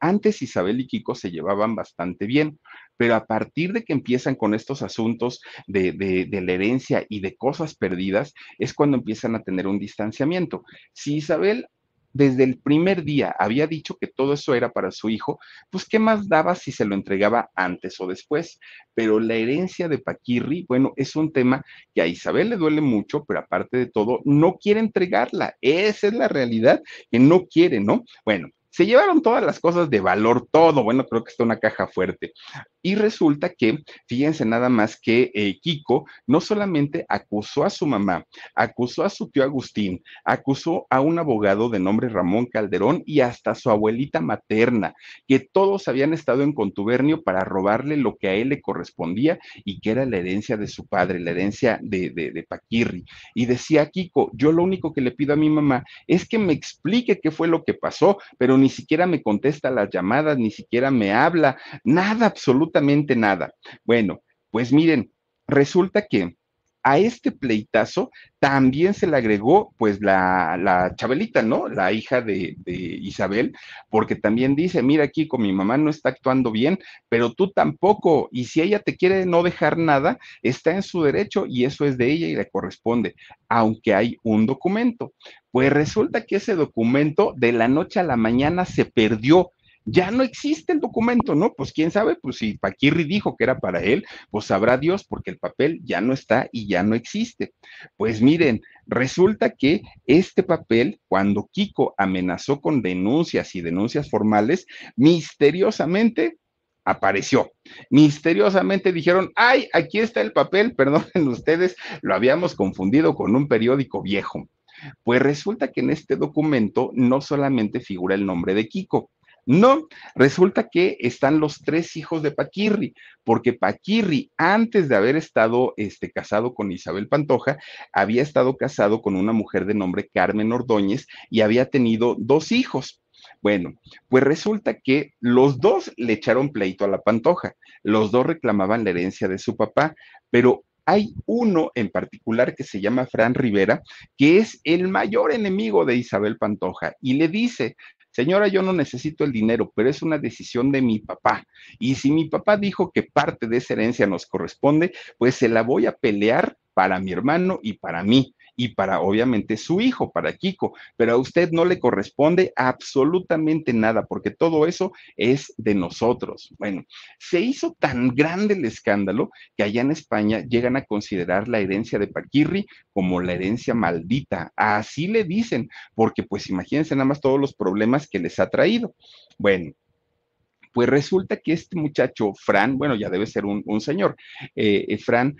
Antes Isabel y Kiko se llevaban bastante bien, pero a partir de que empiezan con estos asuntos de, de, de, la herencia y de cosas perdidas, es cuando empiezan a tener un distanciamiento. Si Isabel desde el primer día había dicho que todo eso era para su hijo, pues qué más daba si se lo entregaba antes o después. Pero la herencia de Paquirri, bueno, es un tema que a Isabel le duele mucho, pero aparte de todo, no quiere entregarla. Esa es la realidad, que no quiere, ¿no? Bueno, se llevaron todas las cosas de valor, todo. Bueno, creo que está una caja fuerte. Y resulta que, fíjense nada más que eh, Kiko no solamente acusó a su mamá, acusó a su tío Agustín, acusó a un abogado de nombre Ramón Calderón y hasta su abuelita materna, que todos habían estado en contubernio para robarle lo que a él le correspondía y que era la herencia de su padre, la herencia de, de, de Paquirri. Y decía Kiko, yo lo único que le pido a mi mamá es que me explique qué fue lo que pasó, pero ni siquiera me contesta las llamadas, ni siquiera me habla, nada, absolutamente nada. Bueno, pues miren, resulta que a este pleitazo también se le agregó pues la, la Chabelita, ¿no? La hija de, de, Isabel, porque también dice, mira Kiko, mi mamá no está actuando bien, pero tú tampoco, y si ella te quiere no dejar nada, está en su derecho y eso es de ella y le corresponde, aunque hay un documento. Pues resulta que ese documento de la noche a la mañana se perdió ya no existe el documento, ¿no? Pues quién sabe, pues si Paquirri dijo que era para él, pues sabrá Dios porque el papel ya no está y ya no existe. Pues miren, resulta que este papel, cuando Kiko amenazó con denuncias y denuncias formales, misteriosamente apareció. Misteriosamente dijeron, ay, aquí está el papel, perdonen ustedes, lo habíamos confundido con un periódico viejo. Pues resulta que en este documento no solamente figura el nombre de Kiko, no, resulta que están los tres hijos de Paquirri, porque Paquirri, antes de haber estado este, casado con Isabel Pantoja, había estado casado con una mujer de nombre Carmen Ordóñez y había tenido dos hijos. Bueno, pues resulta que los dos le echaron pleito a la Pantoja, los dos reclamaban la herencia de su papá, pero hay uno en particular que se llama Fran Rivera, que es el mayor enemigo de Isabel Pantoja, y le dice, señora, yo no necesito el dinero, pero es una decisión de mi papá. Y si mi papá dijo que parte de esa herencia nos corresponde, pues se la voy a pelear para mi hermano y para mí y para obviamente su hijo, para Kiko, pero a usted no le corresponde absolutamente nada porque todo eso es de nosotros. Bueno, se hizo tan grande el escándalo que allá en España llegan a considerar la herencia de Paquirri como la herencia maldita. Así le dicen, porque pues imagínense nada más todos los problemas que les ha traído. Bueno, pues resulta que este muchacho, Fran, bueno, ya debe ser un, señor, eh, eh, Fran,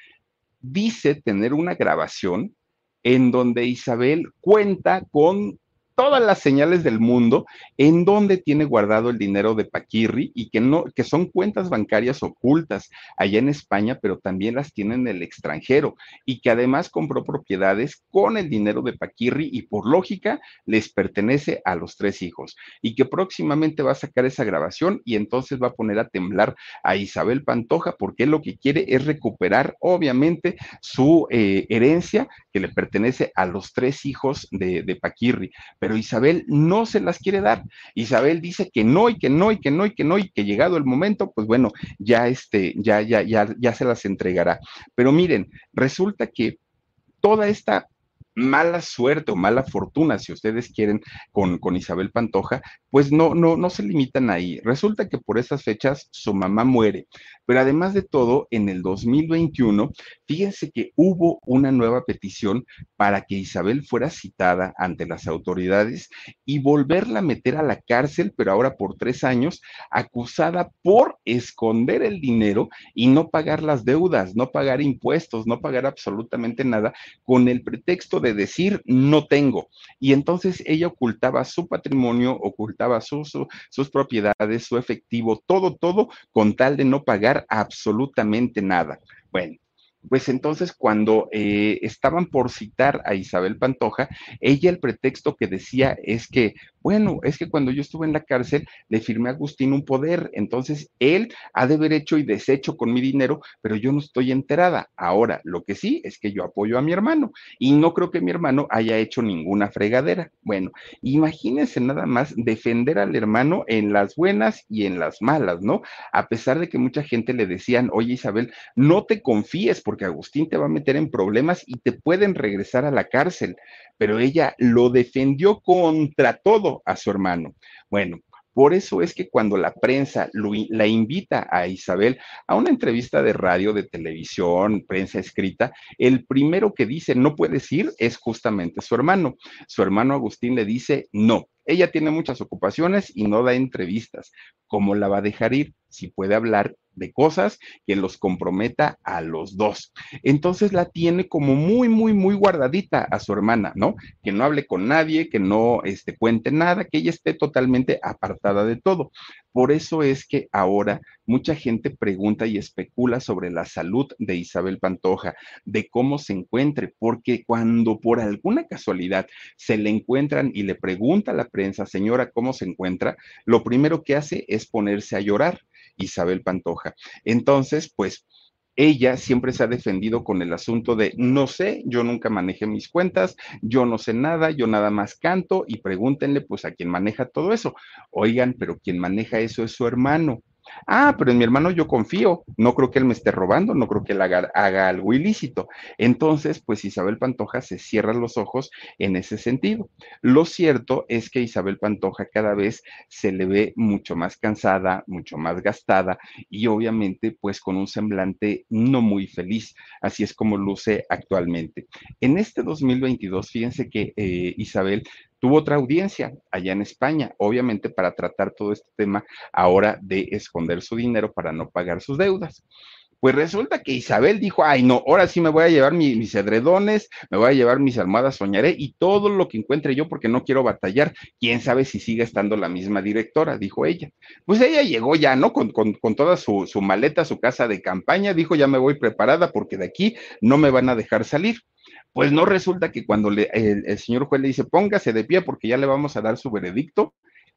dice tener una grabación en donde Isabel cuenta con todas las señales del mundo en donde tiene guardado el dinero de Paquirri y que no, que son cuentas bancarias ocultas allá en España, pero también las tiene en el extranjero y que además compró propiedades con el dinero de Paquirri y por lógica les pertenece a los tres hijos y que próximamente va a sacar esa grabación y entonces va a poner a temblar a Isabel Pantoja porque lo que quiere es recuperar obviamente su eh, herencia que le pertenece a los tres hijos de, de Paquirri pero Isabel no se las quiere dar. Isabel dice que no y que no y que no y que no y que llegado el momento, pues bueno, ya este, ya, ya, ya, ya se las entregará. Pero miren, resulta que toda esta mala suerte o mala fortuna, si ustedes quieren, con, con, Isabel Pantoja, pues no, no, no se limitan ahí. Resulta que por esas fechas su mamá muere. Pero además de todo, en el 2021, fíjense que hubo una nueva petición para que Isabel fuera citada ante las autoridades y volverla a meter a la cárcel, pero ahora por tres años, acusada por esconder el dinero y no pagar las deudas, no pagar impuestos, no pagar absolutamente nada, con el pretexto de decir no tengo. Y entonces ella ocultaba su patrimonio, ocultaba su, su, sus propiedades, su efectivo, todo, todo, con tal de no pagar absolutamente nada. Bueno, pues entonces cuando eh, estaban por citar a Isabel Pantoja, ella el pretexto que decía es que Bueno, es que cuando yo estuve en la cárcel le firmé a Agustín un poder, entonces él ha de haber hecho y deshecho con mi dinero, pero yo no estoy enterada. Ahora, lo que sí es que yo apoyo a mi hermano y no creo que mi hermano haya hecho ninguna fregadera. Bueno, imagínense nada más defender al hermano en las buenas y en las malas, ¿no? A pesar de que mucha gente le decían, oye Isabel, no te confíes porque Agustín te va a meter en problemas y te pueden regresar a la cárcel, pero ella lo defendió contra todo a su hermano. Bueno, por eso es que cuando la prensa la invita a Isabel a una entrevista de radio, de televisión, prensa escrita, el primero que dice no puedes ir es justamente su hermano. Su hermano Agustín le dice no. Ella tiene muchas ocupaciones y no da entrevistas. ¿Cómo la va a dejar ir? Si puede hablar de cosas que los comprometa a los dos. Entonces la tiene como muy, muy, muy guardadita a su hermana, ¿no? Que no hable con nadie, que no este, cuente nada, que ella esté totalmente apartada de todo. Por eso es que ahora mucha gente pregunta y especula sobre la salud de Isabel Pantoja, de cómo se encuentre, porque cuando por alguna casualidad se le encuentran y le pregunta a la prensa, señora, ¿cómo se encuentra? Lo primero que hace es ponerse a llorar Isabel Pantoja. Entonces, pues ella siempre se ha defendido con el asunto de no sé, yo nunca manejé mis cuentas, yo no sé nada, yo nada más canto y pregúntenle pues a quien maneja todo eso. Oigan, pero quien maneja eso es su hermano. Ah, pero en mi hermano yo confío, no creo que él me esté robando, no creo que él haga, algo ilícito. Entonces, pues Isabel Pantoja se cierra los ojos en ese sentido. Lo cierto es que Isabel Pantoja cada vez se le ve mucho más cansada, mucho más gastada y obviamente pues con un semblante no muy feliz. Así es como luce actualmente. En este 2022, fíjense que eh, Isabel tuvo otra audiencia allá en España, obviamente para tratar todo este tema ahora de esconder su dinero para no pagar sus deudas. Pues resulta que Isabel dijo, ay no, ahora sí me voy a llevar mis edredones, me voy a llevar mis almohadas, soñaré y todo lo que encuentre yo porque no quiero batallar. Quién sabe si sigue estando la misma directora, dijo ella. Pues ella llegó ya, ¿no? Con, toda su, su maleta, su casa de campaña, dijo, ya me voy preparada porque de aquí no me van a dejar salir. Pues no resulta que cuando le, el, señor juez le dice, póngase de pie porque ya le vamos a dar su veredicto,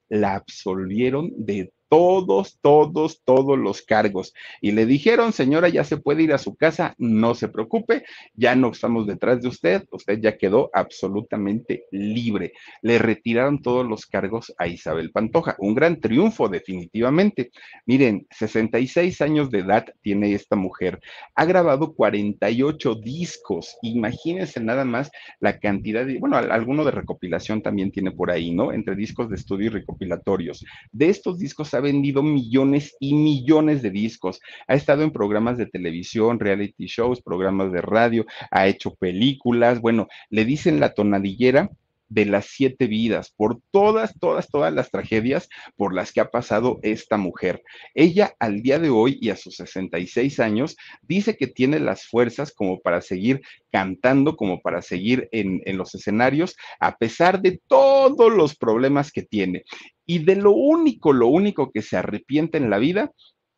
la absolvieron de todos, todos, todos los cargos. Y le dijeron, señora, ya se puede ir a su casa, no se preocupe, ya no estamos detrás de usted, usted ya quedó absolutamente libre. Le retiraron todos los cargos a Isabel Pantoja, un gran triunfo definitivamente. Miren, 66 años de edad tiene esta mujer, ha grabado 48 discos, imagínense nada más la cantidad de, bueno, alguno de recopilación también tiene por ahí, ¿no? Entre discos de estudio y recopilatorios. De estos discos vendido millones y millones de discos, ha estado en programas de televisión, reality shows, programas de radio, ha hecho películas, bueno, le dicen la tonadillera de las siete vidas, por todas, todas, todas las tragedias por las que ha pasado esta mujer. Ella al día de hoy y a sus 66 años dice que tiene las fuerzas como para seguir cantando, como para seguir en, en los escenarios, a pesar de todos los problemas que tiene. Y de lo único, lo único que se arrepiente en la vida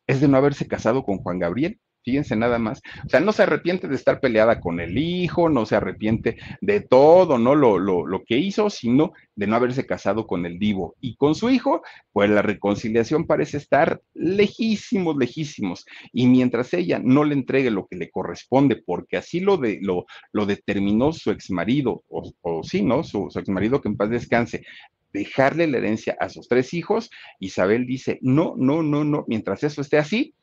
es de no haberse casado con Juan Gabriel. Fíjense nada más. O sea, no se arrepiente de estar peleada con el hijo, no se arrepiente de todo, ¿no? Lo, lo, lo que hizo, sino de no haberse casado con el divo. Y con su hijo, pues la reconciliación parece estar lejísimos, lejísimos. Y mientras ella no le entregue lo que le corresponde, porque así lo, de, lo, lo determinó su exmarido, o, o sí, ¿no? Su, su exmarido que en paz descanse, dejarle la herencia a sus tres hijos, Isabel dice, no, no, no, no, mientras eso esté así,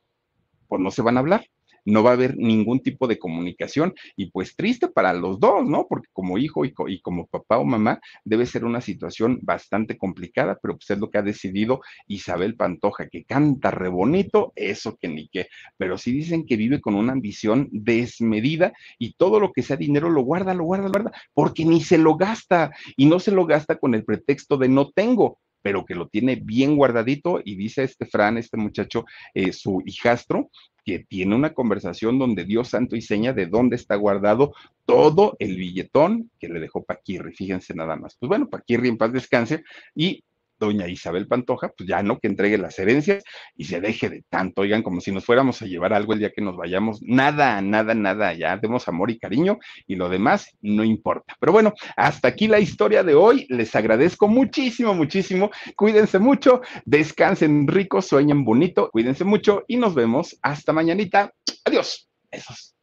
pues no se van a hablar no va a haber ningún tipo de comunicación. Y pues triste para los dos, ¿no? Porque como hijo y, como papá o mamá debe ser una situación bastante complicada, pero pues es lo que ha decidido Isabel Pantoja, que canta re bonito, eso que ni qué, pero sí dicen que vive con una ambición desmedida y todo lo que sea dinero lo guarda, lo guarda, lo guarda, porque ni se lo gasta. Y no se lo gasta con el pretexto de no tengo, pero que lo tiene bien guardadito y dice este Fran, este muchacho, eh, su hijastro, que tiene una conversación donde Dios santo y seña de dónde está guardado todo el billetón que le dejó Paquirri, fíjense nada más. Pues bueno, Paquirri en paz descanse y doña Isabel Pantoja, pues ya no, que entregue las herencias y se deje de tanto, oigan, como si nos fuéramos a llevar algo el día que nos vayamos, nada, nada, nada, ya demos amor y cariño y lo demás no importa. Pero bueno, hasta aquí la historia de hoy, les agradezco muchísimo, muchísimo, cuídense mucho, descansen rico, sueñen bonito, cuídense mucho y nos vemos hasta mañanita. Adiós. Besos.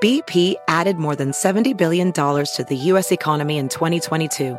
BP added more than $70 billion to the U.S. economy in 2022.